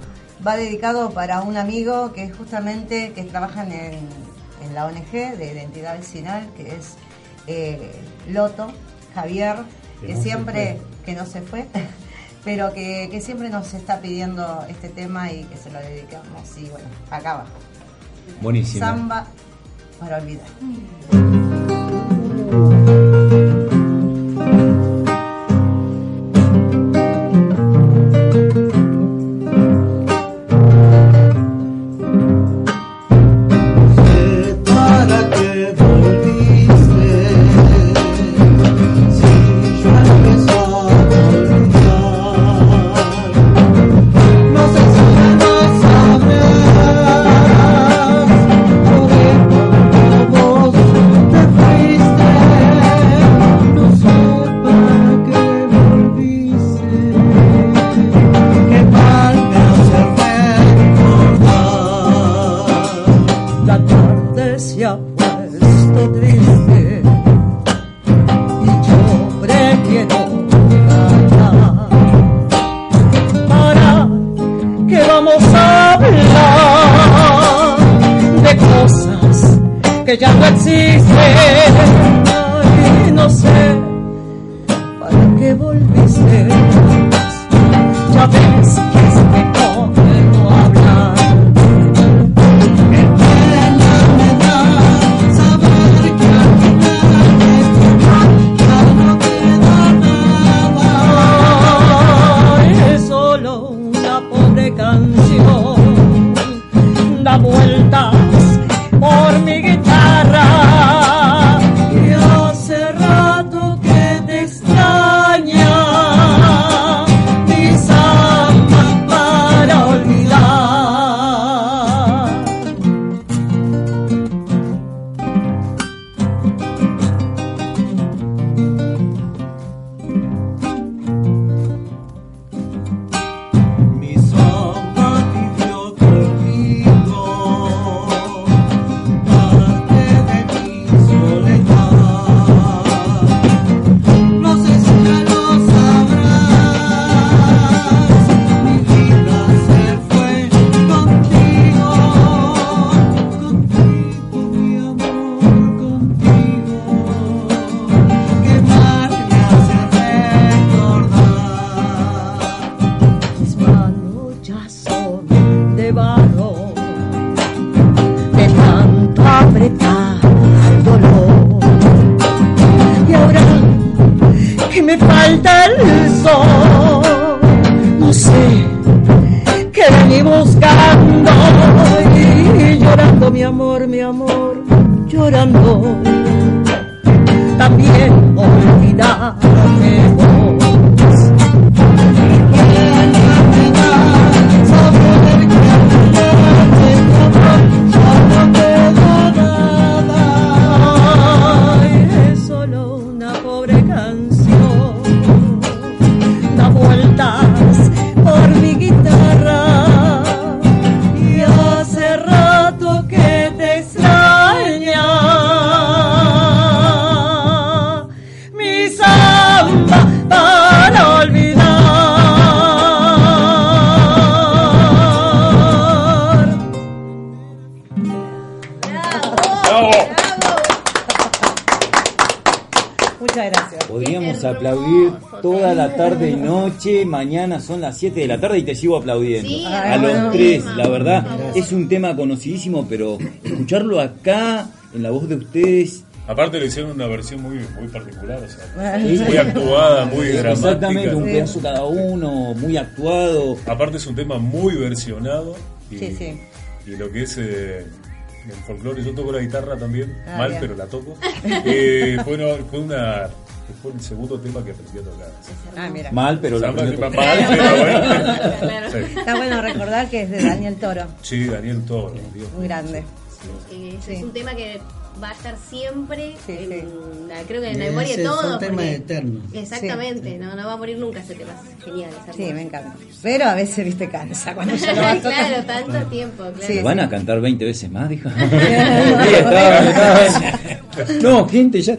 va dedicado para un amigo que es justamente que trabajan en, en la ONG de identidad vecinal, que es eh, Loto, Javier, Que que, no se siempre, que no se fue, pero que, que siempre nos está pidiendo este tema y que se lo dedicamos. Y bueno, acá abajo. Buenísimo. Samba para olvidar. Mañana son las 7 de la tarde y te sigo aplaudiendo. Sí, a los bueno, tres, la verdad. Gracias. Es un tema conocidísimo, pero escucharlo acá, en la voz de ustedes. Aparte le hicieron una versión muy, muy particular, o sea, muy actuada, muy dramática. Exactamente, un pedazo cada uno, muy actuado. Aparte es un tema muy versionado. Y, Sí, sí. y lo que es eh, el folclore, yo toco la guitarra también, Ah, mal, bien. pero la toco. Eh, fue, una- fue una, fue el segundo tema que aprendí a tocar. Ah, mira. Mal, pero la Samba, aprendió a mal, tocar. pero bueno. Sí. Está bueno recordar que es de Daniel Toro, Sí, Daniel Toro, Dios. muy grande. Eh, Sí. Es un tema que va a estar siempre, Sí, en sí. la- creo que en la memoria de es un todos. tema porque- eterno. Exactamente, no, no va a morir nunca ese tema. Es genial. Sí, me encanta. Pero a veces, viste, cansa cuando ya lo vas claro, tanto tiempo, claro. Sí. ¿Van a cantar 20 veces más, dijo? Sí, estaba- estaba- No, gente, ya.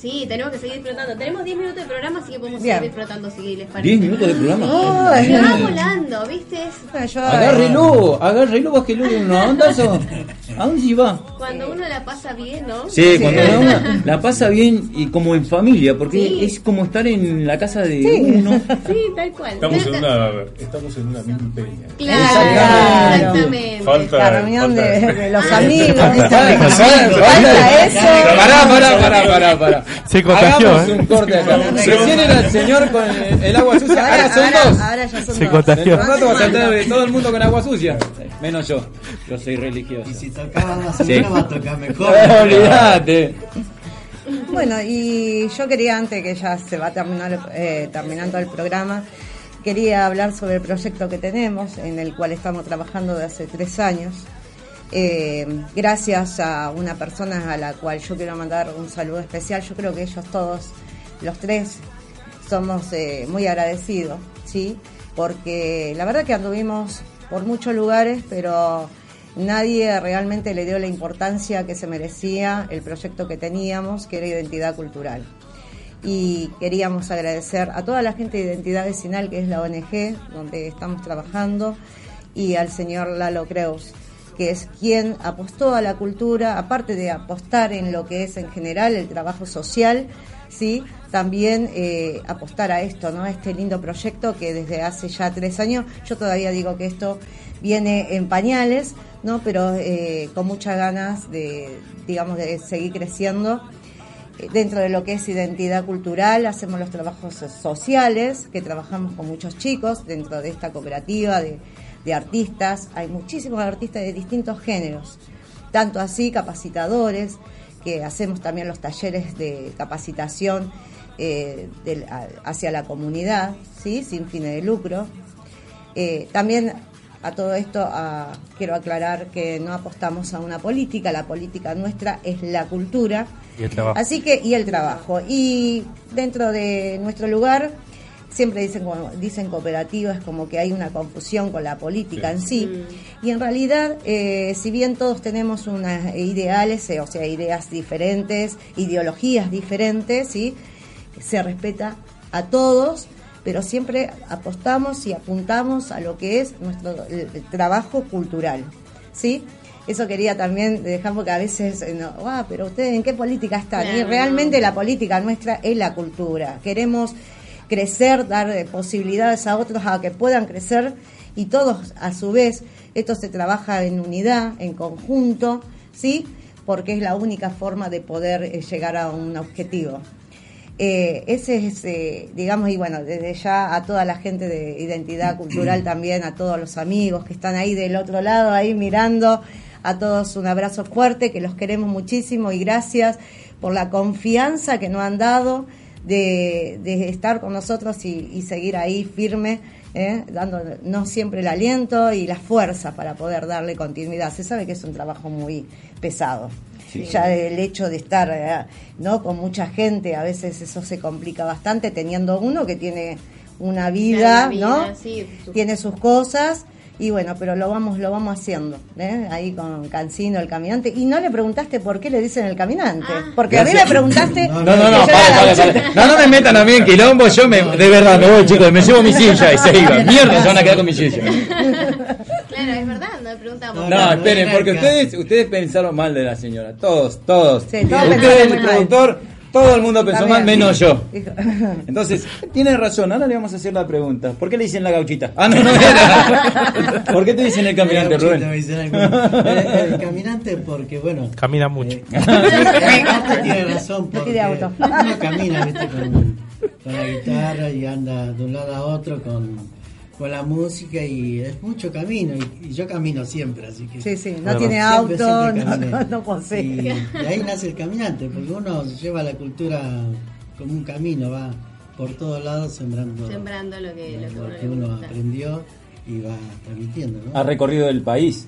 Sí, tenemos que seguir disfrutando. Tenemos 10 minutos de programa, así que podemos Bien. seguir disfrutando si les parece. 10 minutos de programa. Oh, Se va volando, ¿viste? Bueno, yo, Agárrelo, agárrelo, bájelo un ondazo. ¿A dónde va? cuando uno la pasa bien, ¿no? Sí, cuando uno la pasa bien y como en familia, porque Sí. es como estar en la casa de Sí. uno. Sí, tal cual. Estamos en una, estamos en una mini peña. Claro, exactamente. Falta, la reunión falta- de, de los amigos, ¿viste? Falta- Falta eso. Pará, pará, pará, pará, pará. Se contagió, Hagamos ¿eh? un corte acá. Recién era el señor con el, el agua sucia, ahora, Ahora, son ahora- dos. ahora ya son Se dos. contagió. Dentro de un rato va a saltar todo el mundo con agua sucia. Menos yo. Yo soy religioso. Y si tocaba más Sí. va a tocar mejor. Olvídate. Bueno, y yo quería, antes que ya se va a terminar, eh, terminando el programa, quería hablar sobre el proyecto que tenemos, en el cual estamos trabajando de hace tres años. Eh, gracias a una persona a la cual yo quiero mandar un saludo especial, yo creo que ellos todos, los tres, somos eh, muy agradecidos, ¿sí? Porque la verdad que anduvimos por muchos lugares, pero nadie realmente le dio la importancia que se merecía el proyecto que teníamos, que era identidad cultural. Y queríamos agradecer a toda la gente de Identidad Vecinal, que es la ONG donde estamos trabajando, y al señor Lalo Creus, que es quien apostó a la cultura, aparte de apostar en lo que es en general el trabajo social, sí, también eh, apostar a esto, ¿no? A este lindo proyecto que desde hace ya tres años, yo todavía digo que esto viene en pañales, ¿no? Pero eh, con muchas ganas de, digamos, de seguir creciendo. Eh, Dentro de lo que es identidad cultural, hacemos los trabajos sociales, que trabajamos con muchos chicos dentro de esta cooperativa de, de artistas. Hay muchísimos artistas de distintos géneros, tanto así capacitadores, que hacemos también los talleres de capacitación eh, a- hacia la comunidad, ¿sí? sin fines de lucro. Eh, también a todo esto quiero aclarar que no apostamos a una política, la política nuestra es la cultura. Y el trabajo. Así que, y el trabajo. Y dentro de nuestro lugar, siempre dicen, como- dicen cooperativas como que hay una confusión con la política en sí. Y en realidad, eh, si bien todos tenemos unas ideales, eh, o sea, ideas diferentes, ideologías diferentes, ¿sí? se respeta a todos, pero siempre apostamos y apuntamos a lo que es nuestro el- el trabajo cultural. ¿sí? Eso quería también dejar porque a veces, eh, no, ah, pero ustedes en qué política están. y realmente la política nuestra es la cultura. Queremos crecer, dar eh, posibilidades a otros a que puedan crecer y todos a su vez, esto se trabaja en unidad, en conjunto, ¿sí? Porque es la única forma de poder eh, llegar a un objetivo. Eh, ese es, eh, digamos, y bueno, desde ya a toda la gente de identidad cultural también, a todos los amigos que están ahí del otro lado, ahí mirando, a todos un abrazo fuerte, que los queremos muchísimo y gracias por la confianza que nos han dado de, de estar con nosotros y, y seguir ahí firme, ¿eh? dándonos siempre el aliento y la fuerza para poder darle continuidad. Se sabe que es un trabajo muy pesado. Sí. Ya el hecho de estar eh, no con mucha gente, a veces eso se complica bastante teniendo uno que tiene una vida, Claro, una vida, ¿no? sí, su- Tiene sus cosas y bueno, pero lo vamos lo vamos haciendo, ¿eh? Ahí con Cancino, el caminante. Y no le preguntaste por qué le dicen el caminante, Ah. porque a mí me preguntaste. No, No, no, no, gauchita. pare. No, no me metan a mí en quilombo, yo me, de verdad me voy, chicos, me llevo mi silla y se iban. Mierda, se van a quedar con mi silla. Claro, es verdad, no preguntamos. No, esperen, porque ustedes, ustedes pensaron mal de la señora. Todos, todos. Sí, todos el productor, Todo el mundo pensó mal, menos yo. Entonces, tiene razón, ahora le vamos a hacer la pregunta. ¿Por qué le dicen la gauchita? Ah, no, no era. ¿Por qué te dicen el caminante, Rubén? dicen algunos. el, el caminante porque, bueno... Camina mucho. Eh, tiene razón, No porque uno camina, viste, con, con la guitarra y anda de un lado a otro con, con la música y es mucho camino y, y yo camino siempre, así que... Sí, sí, no tiene Siempre, auto, siempre no, no, posee. Y, y ahí nace el caminante, porque uno lleva la cultura como un camino, va por todos lados sembrando, Sembrando lo que, lo que, lo uno que le uno gusta. aprendió y va transmitiendo, ¿no? Ha recorrido el país.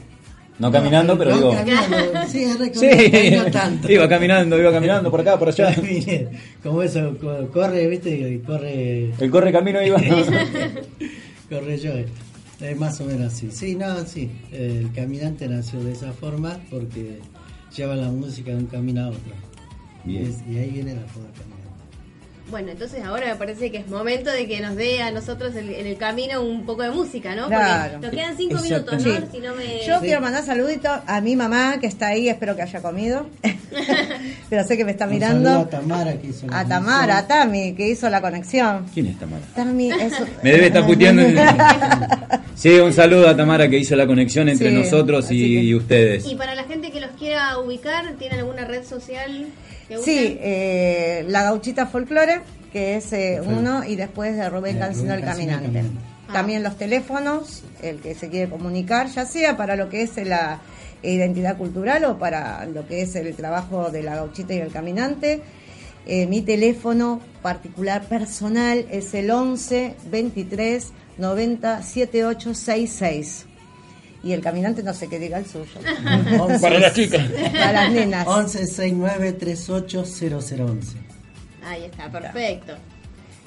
No caminando, pero no digo. caminando, sí, no tanto. iba caminando, iba caminando por acá, por allá. Como eso, co- corre, viste, y corre, El corre camino iba. corre yo. Es más o menos así. Sí, no, sí. El caminante nació de esa forma porque lleva la música de un camino a otro. Bien. Y, es- y ahí viene la caminante. Bueno, entonces ahora me parece que es momento de que nos dé a nosotros el- en el camino un poco de música, ¿no? Claro. Porque nos quedan cinco Exacto. minutos, ¿no? Sí. Si no me... Yo quiero mandar saluditos a mi mamá que está ahí, espero que haya comido. Pero sé que me está Un saludo mirando. a Tamara que hizo la A Tamara, a Tami, que hizo la conexión. ¿Quién es Tamara? Tami, eso. Me debe estar puteando. en- Sí, un saludo a Tamara que hizo la conexión entre Sí, nosotros y, que- y ustedes. Y para la gente que los quiera ubicar, ¿tienen alguna red social? Sí, eh, la gauchita folclore, que es eh, uno, y después de Rubén Eh, Cancino el Cancino el Caminante. Caminante. Ah. También los teléfonos, el que se quiere comunicar, ya sea para lo que es la identidad cultural o para lo que es el trabajo de la gauchita y el caminante. Eh, mi teléfono particular personal es el 11 23 90 7866. Y el caminante no sé qué diga el suyo. Para las chicas. Para las nenas. 1169 380011. Ahí está, perfecto.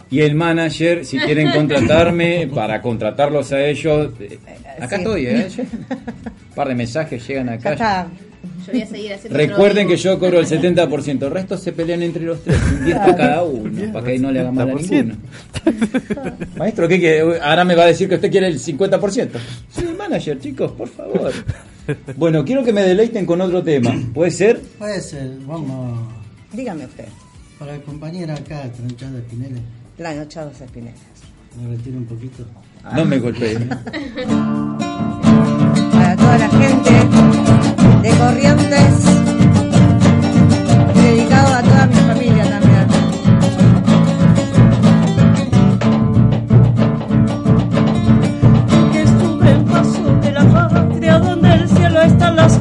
Y el manager, si quieren contratarme, para contratarlos a ellos. eh, Acá Sí. estoy, ¿eh? Un par de mensajes llegan Ya acá. está. Yo voy a seguir haciendo Recuerden que yo cobro el 70%, el resto se pelean entre los tres, un 10 por cada uno, para que no le haga mal a ninguno. Maestro, ¿qué quiere? Ahora me va a decir que usted quiere el 50%. Soy el manager, chicos, por favor. Bueno, quiero que me deleiten con otro tema. ¿Puede ser? Puede ser, vamos Dígame usted. para el compañero acá, Tranchado Espinela. Planochados Espinelas. Me retiro un poquito. No me golpeen. Para toda la gente de Corrientes. Dedicado a toda mi familia también. que estuve en paso de la patria donde el cielo están las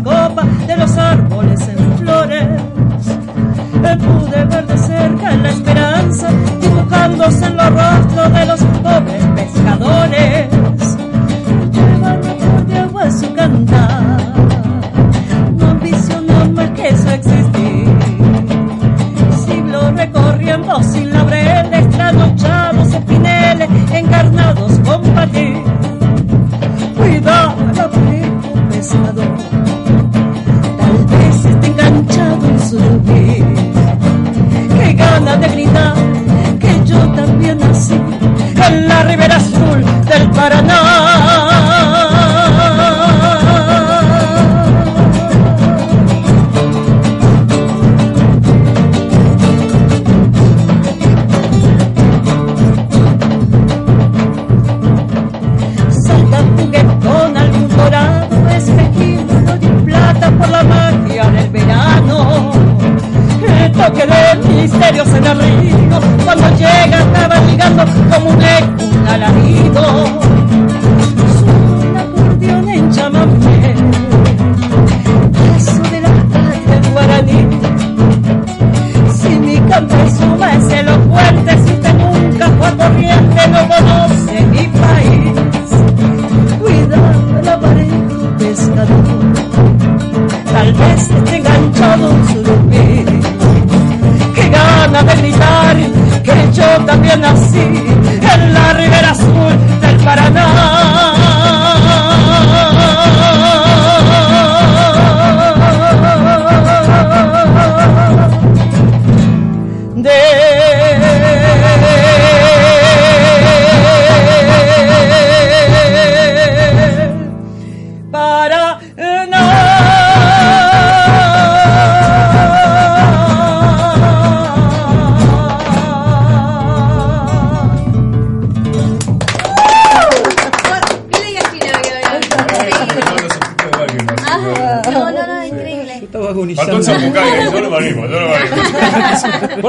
¡Gracias!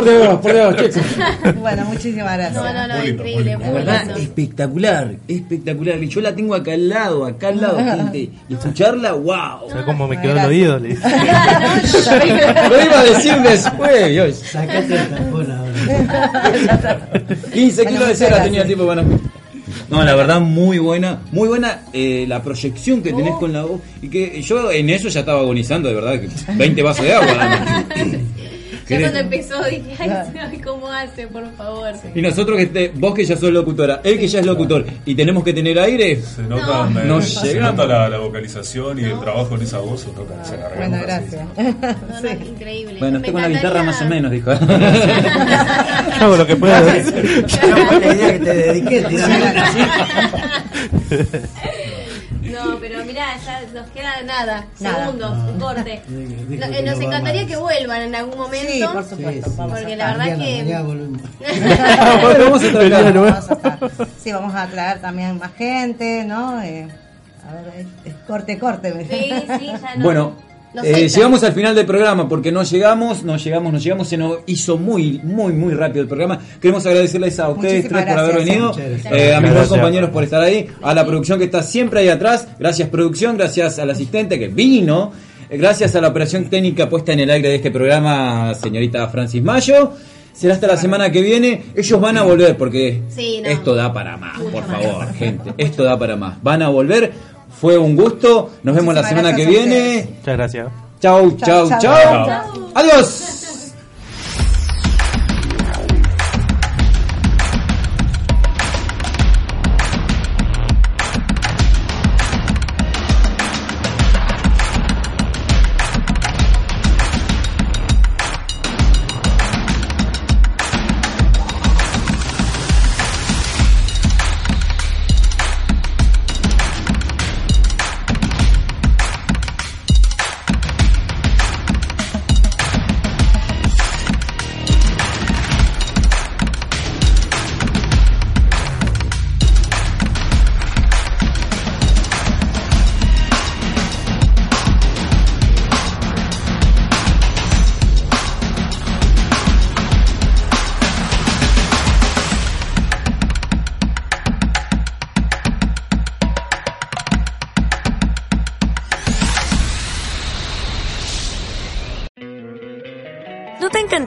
Por Dios, por Dios, checo. Bueno, muchísimas gracias. No, no, no, Muy lindo, muy increíble, lindo. La muy verdad, espectacular, espectacular. Y yo la tengo acá al lado, acá al lado, gente. Y escucharla, wow. ¿Sabes cómo me quedó el oído? Le dije. Lo iba a decir después. Sacate el tapón ahora. 15 Bueno, kilos de cera tenía tipo para... No, la verdad, muy buena, muy buena eh, la proyección que tenés con la voz. Y que yo en eso ya estaba agonizando, de verdad, que 20 vasos de agua. ¿Querés? cuando empezó dije, ay, ¿cómo hace, por favor? Y nosotros que te- vos que ya sos locutora, él que ya es locutor, y tenemos que tener aire, Se nota, No. eh, No se llegamos. nota la, la vocalización y el trabajo en esa voz, se nota que se Bueno, gracias. No, no, increíble. bueno, Me estoy con la guitarra más o menos, dijo. Yo hago lo que. La idea que te dediqué. No, pero mirá, ya nos queda nada, Nada. segundos, un corte. Dijo- dijo No, que eh, no nos va encantaría más. que vuelvan en algún momento. Sí, por supuesto. Sí, sí. Vamos a Porque estar. la verdad Mañana, que- mañana volvemos. Bueno, vamos a tratar. Vamos a estar. Sí, vamos a traer también más gente, ¿no? Eh, a ver, eh, eh, corte, corte. me- Sí, sí, ya no. Bueno, eh, llegamos al final del programa porque no llegamos, no llegamos, no llegamos, se nos hizo muy, muy, muy rápido el programa. Queremos agradecerles a ustedes Muchísimas tres por haber gracias. venido, eh, a mis dos Gracias. compañeros por estar ahí, a la producción que está siempre ahí atrás, gracias producción, gracias al asistente que vino, eh, gracias a la operación técnica puesta en el aire de este programa, señorita Francis Mayo. Será hasta la semana que viene. Ellos van a volver porque Sí, no. esto da para más, Mucho por más. favor, gente. Esto da para más. Van a volver. Fue un gusto. Nos vemos la semana que viene. Muchas gracias. Chau, chau, Chau, chau. chau. Adiós.